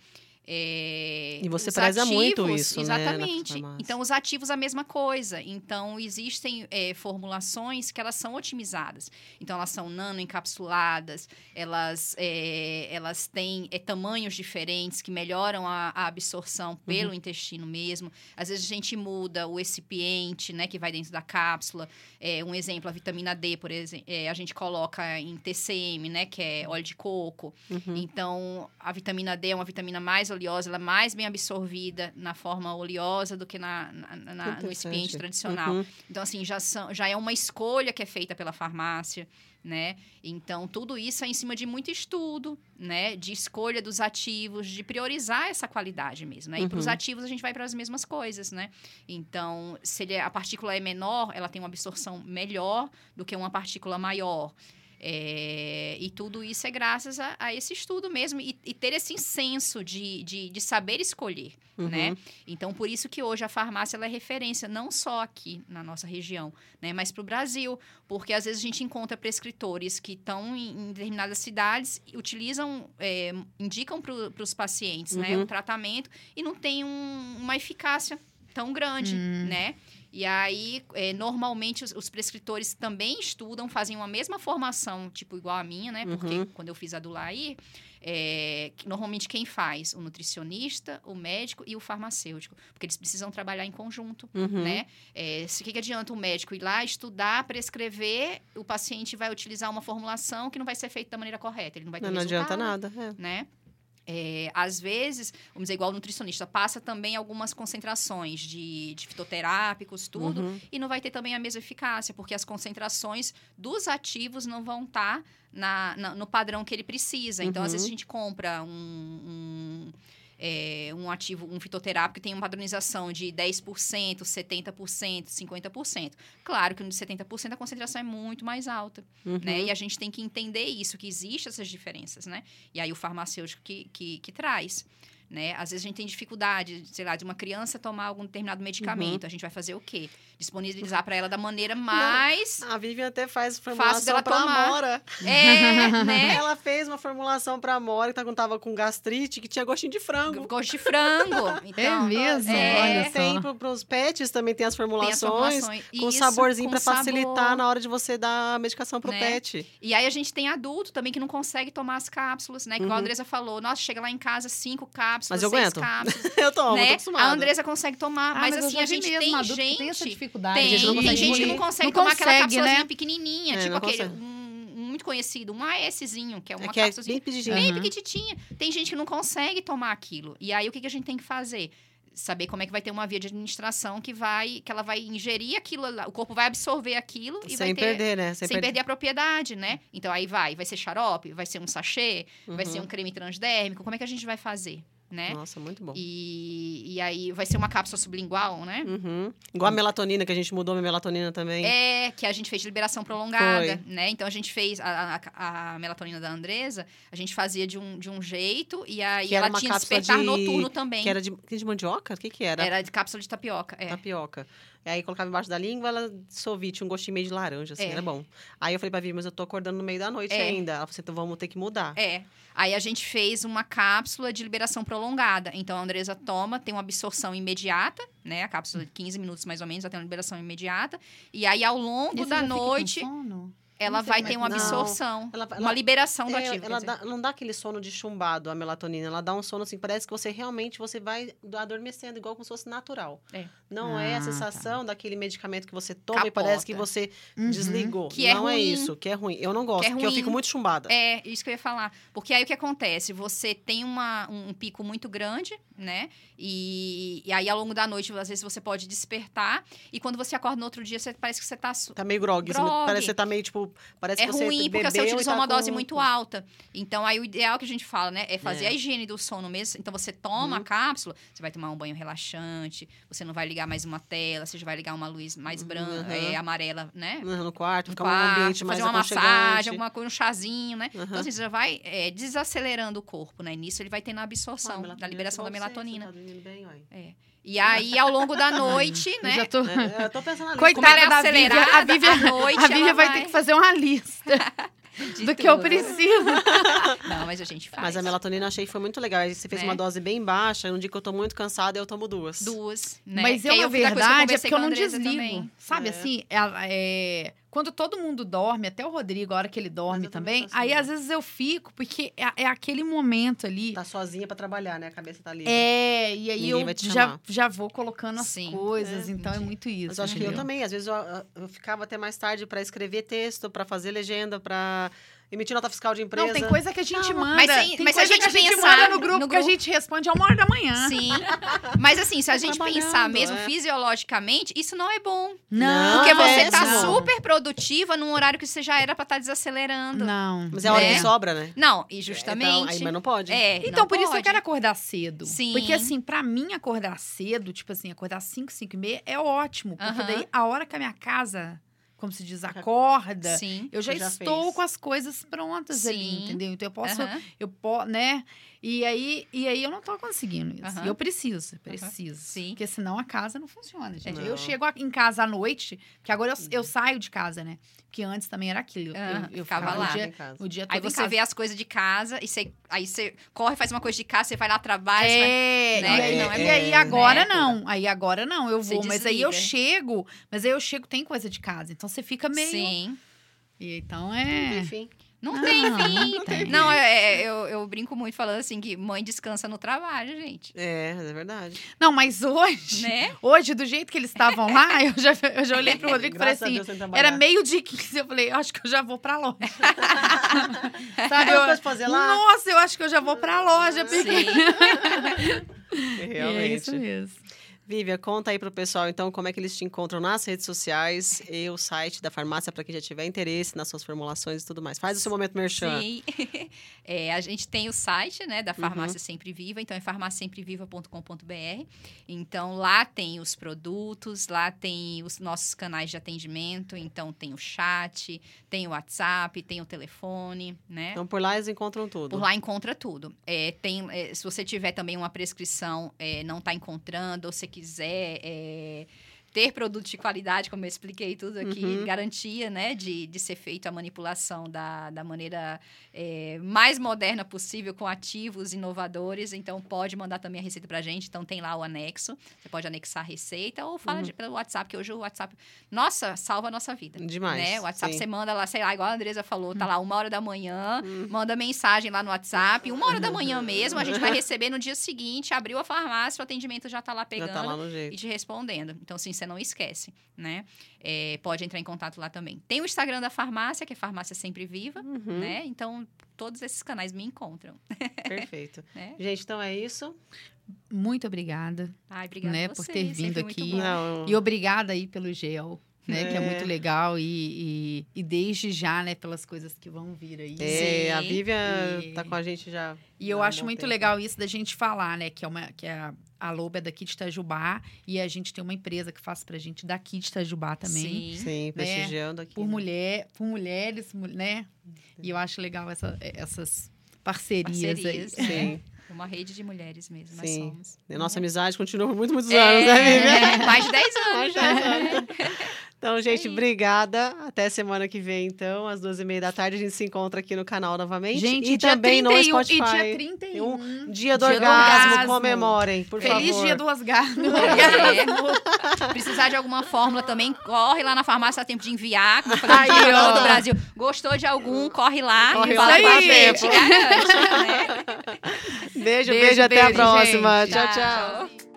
É, E você os preza muito ativos- isso, né, Exatamente. farmácia. então, os ativos, a mesma coisa. Então, existem é, formulações que elas são otimizadas. Então, elas são nanoencapsuladas, elas, é, elas têm é, tamanhos diferentes que melhoram a, a absorção pelo intestino mesmo. Às vezes, a gente muda o recipiente, né, que vai dentro da cápsula. É, um exemplo, a vitamina D, por exemplo, a gente coloca em TCM, né, que é óleo de coco. Uhum. Então, a vitamina D é uma vitamina mais oleosa, ela é mais bem absorvida na forma oleosa do que na, na- na- no recipiente tradicional. Uhum. Então, assim, já, são, já é uma escolha que é feita pela farmácia, né? Então, tudo isso é em cima de muito estudo, né? De escolha dos ativos, de priorizar essa qualidade mesmo, né? E para os Uhum. ativos, a gente vai para as mesmas coisas, né? Então, se ele é- a partícula é menor, ela tem uma absorção melhor do que uma partícula maior. É, e tudo isso é graças a, a esse estudo mesmo e, e ter esse senso de, de, de saber escolher, Uhum. né? Então, por isso que hoje a farmácia ela é referência, não só aqui na nossa região, né? Mas para o Brasil, porque às vezes a gente encontra prescritores que estão em, em determinadas cidades, utilizam, é, indicam para os pacientes, né? Uhum. Um tratamento e não tem um- uma eficácia tão grande, Hum. né? E aí, é, normalmente, os, os prescritores também estudam, fazem uma mesma formação, tipo, igual a minha, né? Porque Uhum. quando eu fiz a do Laí, é, que normalmente quem faz? O nutricionista, o médico e o farmacêutico. Porque eles precisam trabalhar em conjunto, Uhum. né? É, se- o que, que adianta o médico ir lá, estudar, prescrever, o paciente vai utilizar uma formulação que não vai ser feita da maneira correta, ele não vai ter Não, não adianta nada. é. né? É, às vezes, vamos dizer, igual o nutricionista, passa também algumas concentrações de, de fitoterápicos, tudo, Uhum. e não vai ter também a mesma eficácia, porque as concentrações dos ativos não vão estar na, na- no padrão que ele precisa. Então, às Uhum. vezes, a gente compra um, um, é, um ativo, um fitoterápico tem uma padronização de 10%, 70%, 50%. Claro que no de 70% a concentração é muito mais alta Uhum. né? E a gente tem que entender isso, que existem essas diferenças, né? E aí o farmacêutico que, que, que traz, né? Às vezes a gente tem dificuldade, sei lá, de uma criança tomar algum determinado medicamento. A gente vai fazer o quê? Disponibilizar para ela da maneira mais... A Vivian até faz dela formulação pra tomar. Amora. É, [laughs] né? Ela fez uma formulação pra Amora que tá- quando tava com gastrite, que tinha gostinho de frango. Gosto de frango. [laughs] Então, mesmo? É, Olha. Tem pro, pros pets também tem as tem as formulações. formulações. Com Isso, saborzinho com pra facilitar sabor. na hora de você dar a medicação pro Né? pet. E aí a gente tem adulto também que não consegue tomar as cápsulas, né? Que igual a Uhum. Andressa falou, nossa, chega lá em casa, cinco cápsulas, Mas eu seis aguento. cápsulas. [laughs] Eu tomo, né? tô acostumada. A Andressa consegue tomar, Ah, mas, eu assim, a gente mesmo tem adulto gente. tem essa dificuldade. Tem, gente não tem consegue gente que não consegue Não tomar aquela consegue, cápsulazinha né? pequenininha, É, tipo aquele um, muito conhecido, um ASzinho, que é uma É que é bem bem Aham. pequititinha. Tem gente que não consegue tomar aquilo. E aí o que, que a gente tem que fazer? Saber como é que vai ter uma via de administração que vai, que ela vai ingerir aquilo, o corpo vai absorver aquilo e vai Sem ter perder, né? sem, Sem, perder. perder a propriedade, né? Então aí vai, vai ser xarope, vai ser um sachê, vai Uhum. ser um creme transdérmico, como é que a gente vai fazer? Né? Nossa, muito bom. E, e aí vai ser uma cápsula sublingual, né? Uhum. Igual a melatonina, que a gente mudou a melatonina também. É, que a gente fez de liberação prolongada, Foi. né? Então a gente fez a, a- a melatonina da Andresa, a gente fazia de um, de um jeito e aí Que ela tinha despertar de- noturno também. Que era de, que de mandioca? O que que era? Era de cápsula de tapioca, é. Tapioca. E aí colocava embaixo da língua, ela dissolvia, tinha um gostinho meio de laranja, assim, É. era bom. Aí eu falei pra Vivi, mas eu tô acordando no meio da noite É. ainda. Ela falou assim, então vamos ter que mudar. É. Aí a gente fez uma cápsula de liberação prolongada. Então a Andresa toma, tem uma absorção imediata, né? A cápsula de 15 minutos mais ou menos, ela tem uma liberação imediata. E aí ao longo E da já fica com noite, sono? Ela vai é ter uma Não. absorção, Ela- uma ela- liberação do É, ativo. ela dá- não dá aquele sono de chumbado, a melatonina. Ela dá um sono assim, parece que você realmente você vai adormecendo, igual como se fosse natural. É. Não é a Ah, sensação daquele medicamento que você toma e parece que Capota. você Uhum. desligou. Que é não é ruim. isso, que é ruim. Eu não gosto, Que é porque eu fico muito chumbada. É, isso que eu ia falar. Porque aí o que acontece? Você tem uma, um pico muito grande, né? E, e aí ao longo da noite, às vezes você pode despertar. E quando você acorda no outro dia, você, parece que você tá. Tá meio grog. assim, Grog. Parece que você tá meio, tipo... Parece É que você ruim, porque você utilizou tá uma dose com- muito alta. Então, aí o ideal que a gente fala, né? É fazer É. a higiene do sono mesmo. Então, você toma a Uhum. cápsula, você vai tomar um banho relaxante, você não vai ligar mais uma tela, você já vai ligar uma luz mais branca, Uhum. é, amarela, né? No quarto, no ficar um quarto, ambiente mais fazer uma massagem, alguma coisa, um chazinho, né? Então, assim, você já vai é, desacelerando o corpo, né? Nisso ele vai tendo a Ah, absorção, melatonina da liberação da igual você, melatonina. Você tá bem, olha. E aí, ao longo da noite, Eu né? já tô... É, eu tô pensando. Coitada é da Vivian, acelerada, a à noite, A Vivian ela vai ter que fazer uma lista [laughs] de do que eu tudo. preciso. [laughs] Não, mas a gente faz. Mas a melatonina achei que foi muito legal. Você fez Né? uma dose bem baixa. No dia que eu tô muito cansada, eu tomo duas. Duas, né? Mas é eu a verdade, é porque eu não desligo. também. Sabe É. assim, ela- é, quando todo mundo dorme, até o Rodrigo, a hora que ele dorme também assim, aí né? às vezes eu fico, porque é, é aquele momento ali. Tá sozinha pra trabalhar, né? A cabeça tá livre. É, e aí Ninguém eu já, já vou colocando as Sim. coisas, É, então é entendi. muito isso. Mas eu acho que eu entendeu? também. Às vezes eu, eu ficava até mais tarde pra escrever texto, pra fazer legenda, pra emitir nota fiscal de empresa. Não, tem coisa que a gente Não, manda. mas tem- tem mas se a coisa gente que a gente pensar manda no grupo, no que a grupo- gente responde a uma hora da manhã. Sim. [laughs] Mas assim, se a gente pensar mesmo é. fisiologicamente, isso não é bom. Não, Porque você é, tá não. super produtiva num horário que você já era pra estar desacelerando. Não, Não. Mas é a hora né? que sobra, né? e justamente. Então, aí, mas não pode. É, Então, não por isso eu pode. quero acordar cedo. Sim. Porque, assim, pra mim, acordar cedo, tipo assim, acordar 5, 5 e meia, é ótimo. Porque Aham. daí, a hora que a minha casa, como se diz, acorda, Sim. eu já, já estou fez. com as coisas prontas ali, Sim. entendeu? Então, eu posso, Aham. eu posso, né? E aí, e aí eu não tô conseguindo isso. E eu preciso, preciso. Sim. Porque senão a casa não funciona, gente. Não. Eu chego em casa à noite, porque agora eu, eu saio de casa, né? Porque antes também era aquilo. Eu- Aham, eu, ficava ficava lá. o dia, em casa. o dia todo Aí em você casa. vê as coisas de casa e você, aí você corre, faz uma coisa de casa, você vai lá, trabalha. você vai- É, né? e, aí, Não, é e aí agora né? não. Aí agora não, eu vou. Mas aí eu chego, mas aí eu chego, tem coisa de casa. Então você fica meio. Sim. E então é. Enfim. Não, Não, tem não fim. tem. Não, é- é- eu, eu brinco muito falando assim que mãe descansa no trabalho, gente. É, é verdade. Não, mas hoje, Né? hoje, do jeito que eles estavam lá, [laughs] eu já, eu já olhei pro [laughs] Rodrigo e falei assim. Era meio de 15, eu falei, eu acho que eu já vou pra loja. [laughs] Sabe? Eu, fazer lá? Nossa, eu acho que eu já vou pra loja. porque- Sim. É isso Realmente. mesmo. Vívia, conta aí pro pessoal, então, como é que eles te encontram nas redes sociais e o site da farmácia para quem já tiver interesse nas suas formulações e tudo mais. Faz o seu momento merchan. Sim. [laughs] É, a gente tem o site, né, da Farmácia Uhum. Sempre Viva, então é farmáciasempreviva.com.br. Então lá tem os produtos, lá tem os nossos canais de atendimento, então tem o chat, tem o WhatsApp, tem o telefone, né? Então, por lá eles encontram tudo. Por lá encontra tudo. É, tem, é, se você tiver também uma prescrição, é, não está encontrando, ou se quiser é, ter produto de qualidade, como eu expliquei tudo aqui, Uhum. garantia né, de, de ser feita a manipulação da, da maneira é, mais moderna possível, com ativos inovadores. Então, pode mandar também a receita para a gente. Então, tem lá o anexo. Você pode anexar a receita ou fala Uhum. de- pelo WhatsApp, que hoje o WhatsApp, nossa, salva a nossa vida. Demais. Né? O WhatsApp sim. você manda lá, sei lá, igual a Andresa falou, tá lá uma hora da manhã, Hum. manda mensagem lá no WhatsApp, uma hora da manhã mesmo, a gente vai [laughs] receber no dia seguinte, abriu a farmácia, o atendimento já tá lá Já pegando tá lá no e jeito. te respondendo. Então, assim, você não esquece, né? É, pode entrar em contato lá também. Tem o Instagram da farmácia, que é Farmácia Sempre Viva, Uhum, né? Então, todos esses canais me encontram, [laughs] Perfeito. né? Gente, então é isso. Muito obrigada. Ai, obrigada Né, a por vocês, ter vindo aqui. E obrigada aí pelo gel. Né? Que é É. muito legal e, e, e desde já, né? Pelas coisas que vão vir aí. É, a Sim. Vivian E- tá com a gente já. E eu acho muito tempo. legal isso da gente falar, né? Que é uma que é a, a Loba é daqui de Itajubá e a gente tem uma empresa que faz pra gente daqui de Itajubá também. Sim. Sim, prestigiando aqui. Por né? mulher, por mulheres, mu- né? E eu acho legal essa- essas parcerias, Parcerias. aí. Sim. Uma rede de mulheres mesmo, nós Sim. somos. E a nossa amizade continua por muitos, muitos É, anos, né, Vivian? [laughs] mais de 10 anos já. Então, gente, aí. obrigada. Até semana que vem, então, às duas e meia da tarde. A gente se encontra aqui no canal novamente. Gente, e também 31, no Spotify. E dia 31. Dia do Dia do orgasmo, orgasmo. comemorem, por Feliz favor. dia do orgasmo. [laughs] É. Precisar de alguma fórmula também, corre lá na farmácia, dá tempo de enviar. Como eu falei, Aí, ó. todo o Brasil. Gostou de algum, corre lá Corre lá, fala a aí. gente. Garante, né? [laughs] Beijo, beijo, Beijo, até a beijo, próxima. gente. tchau. tchau.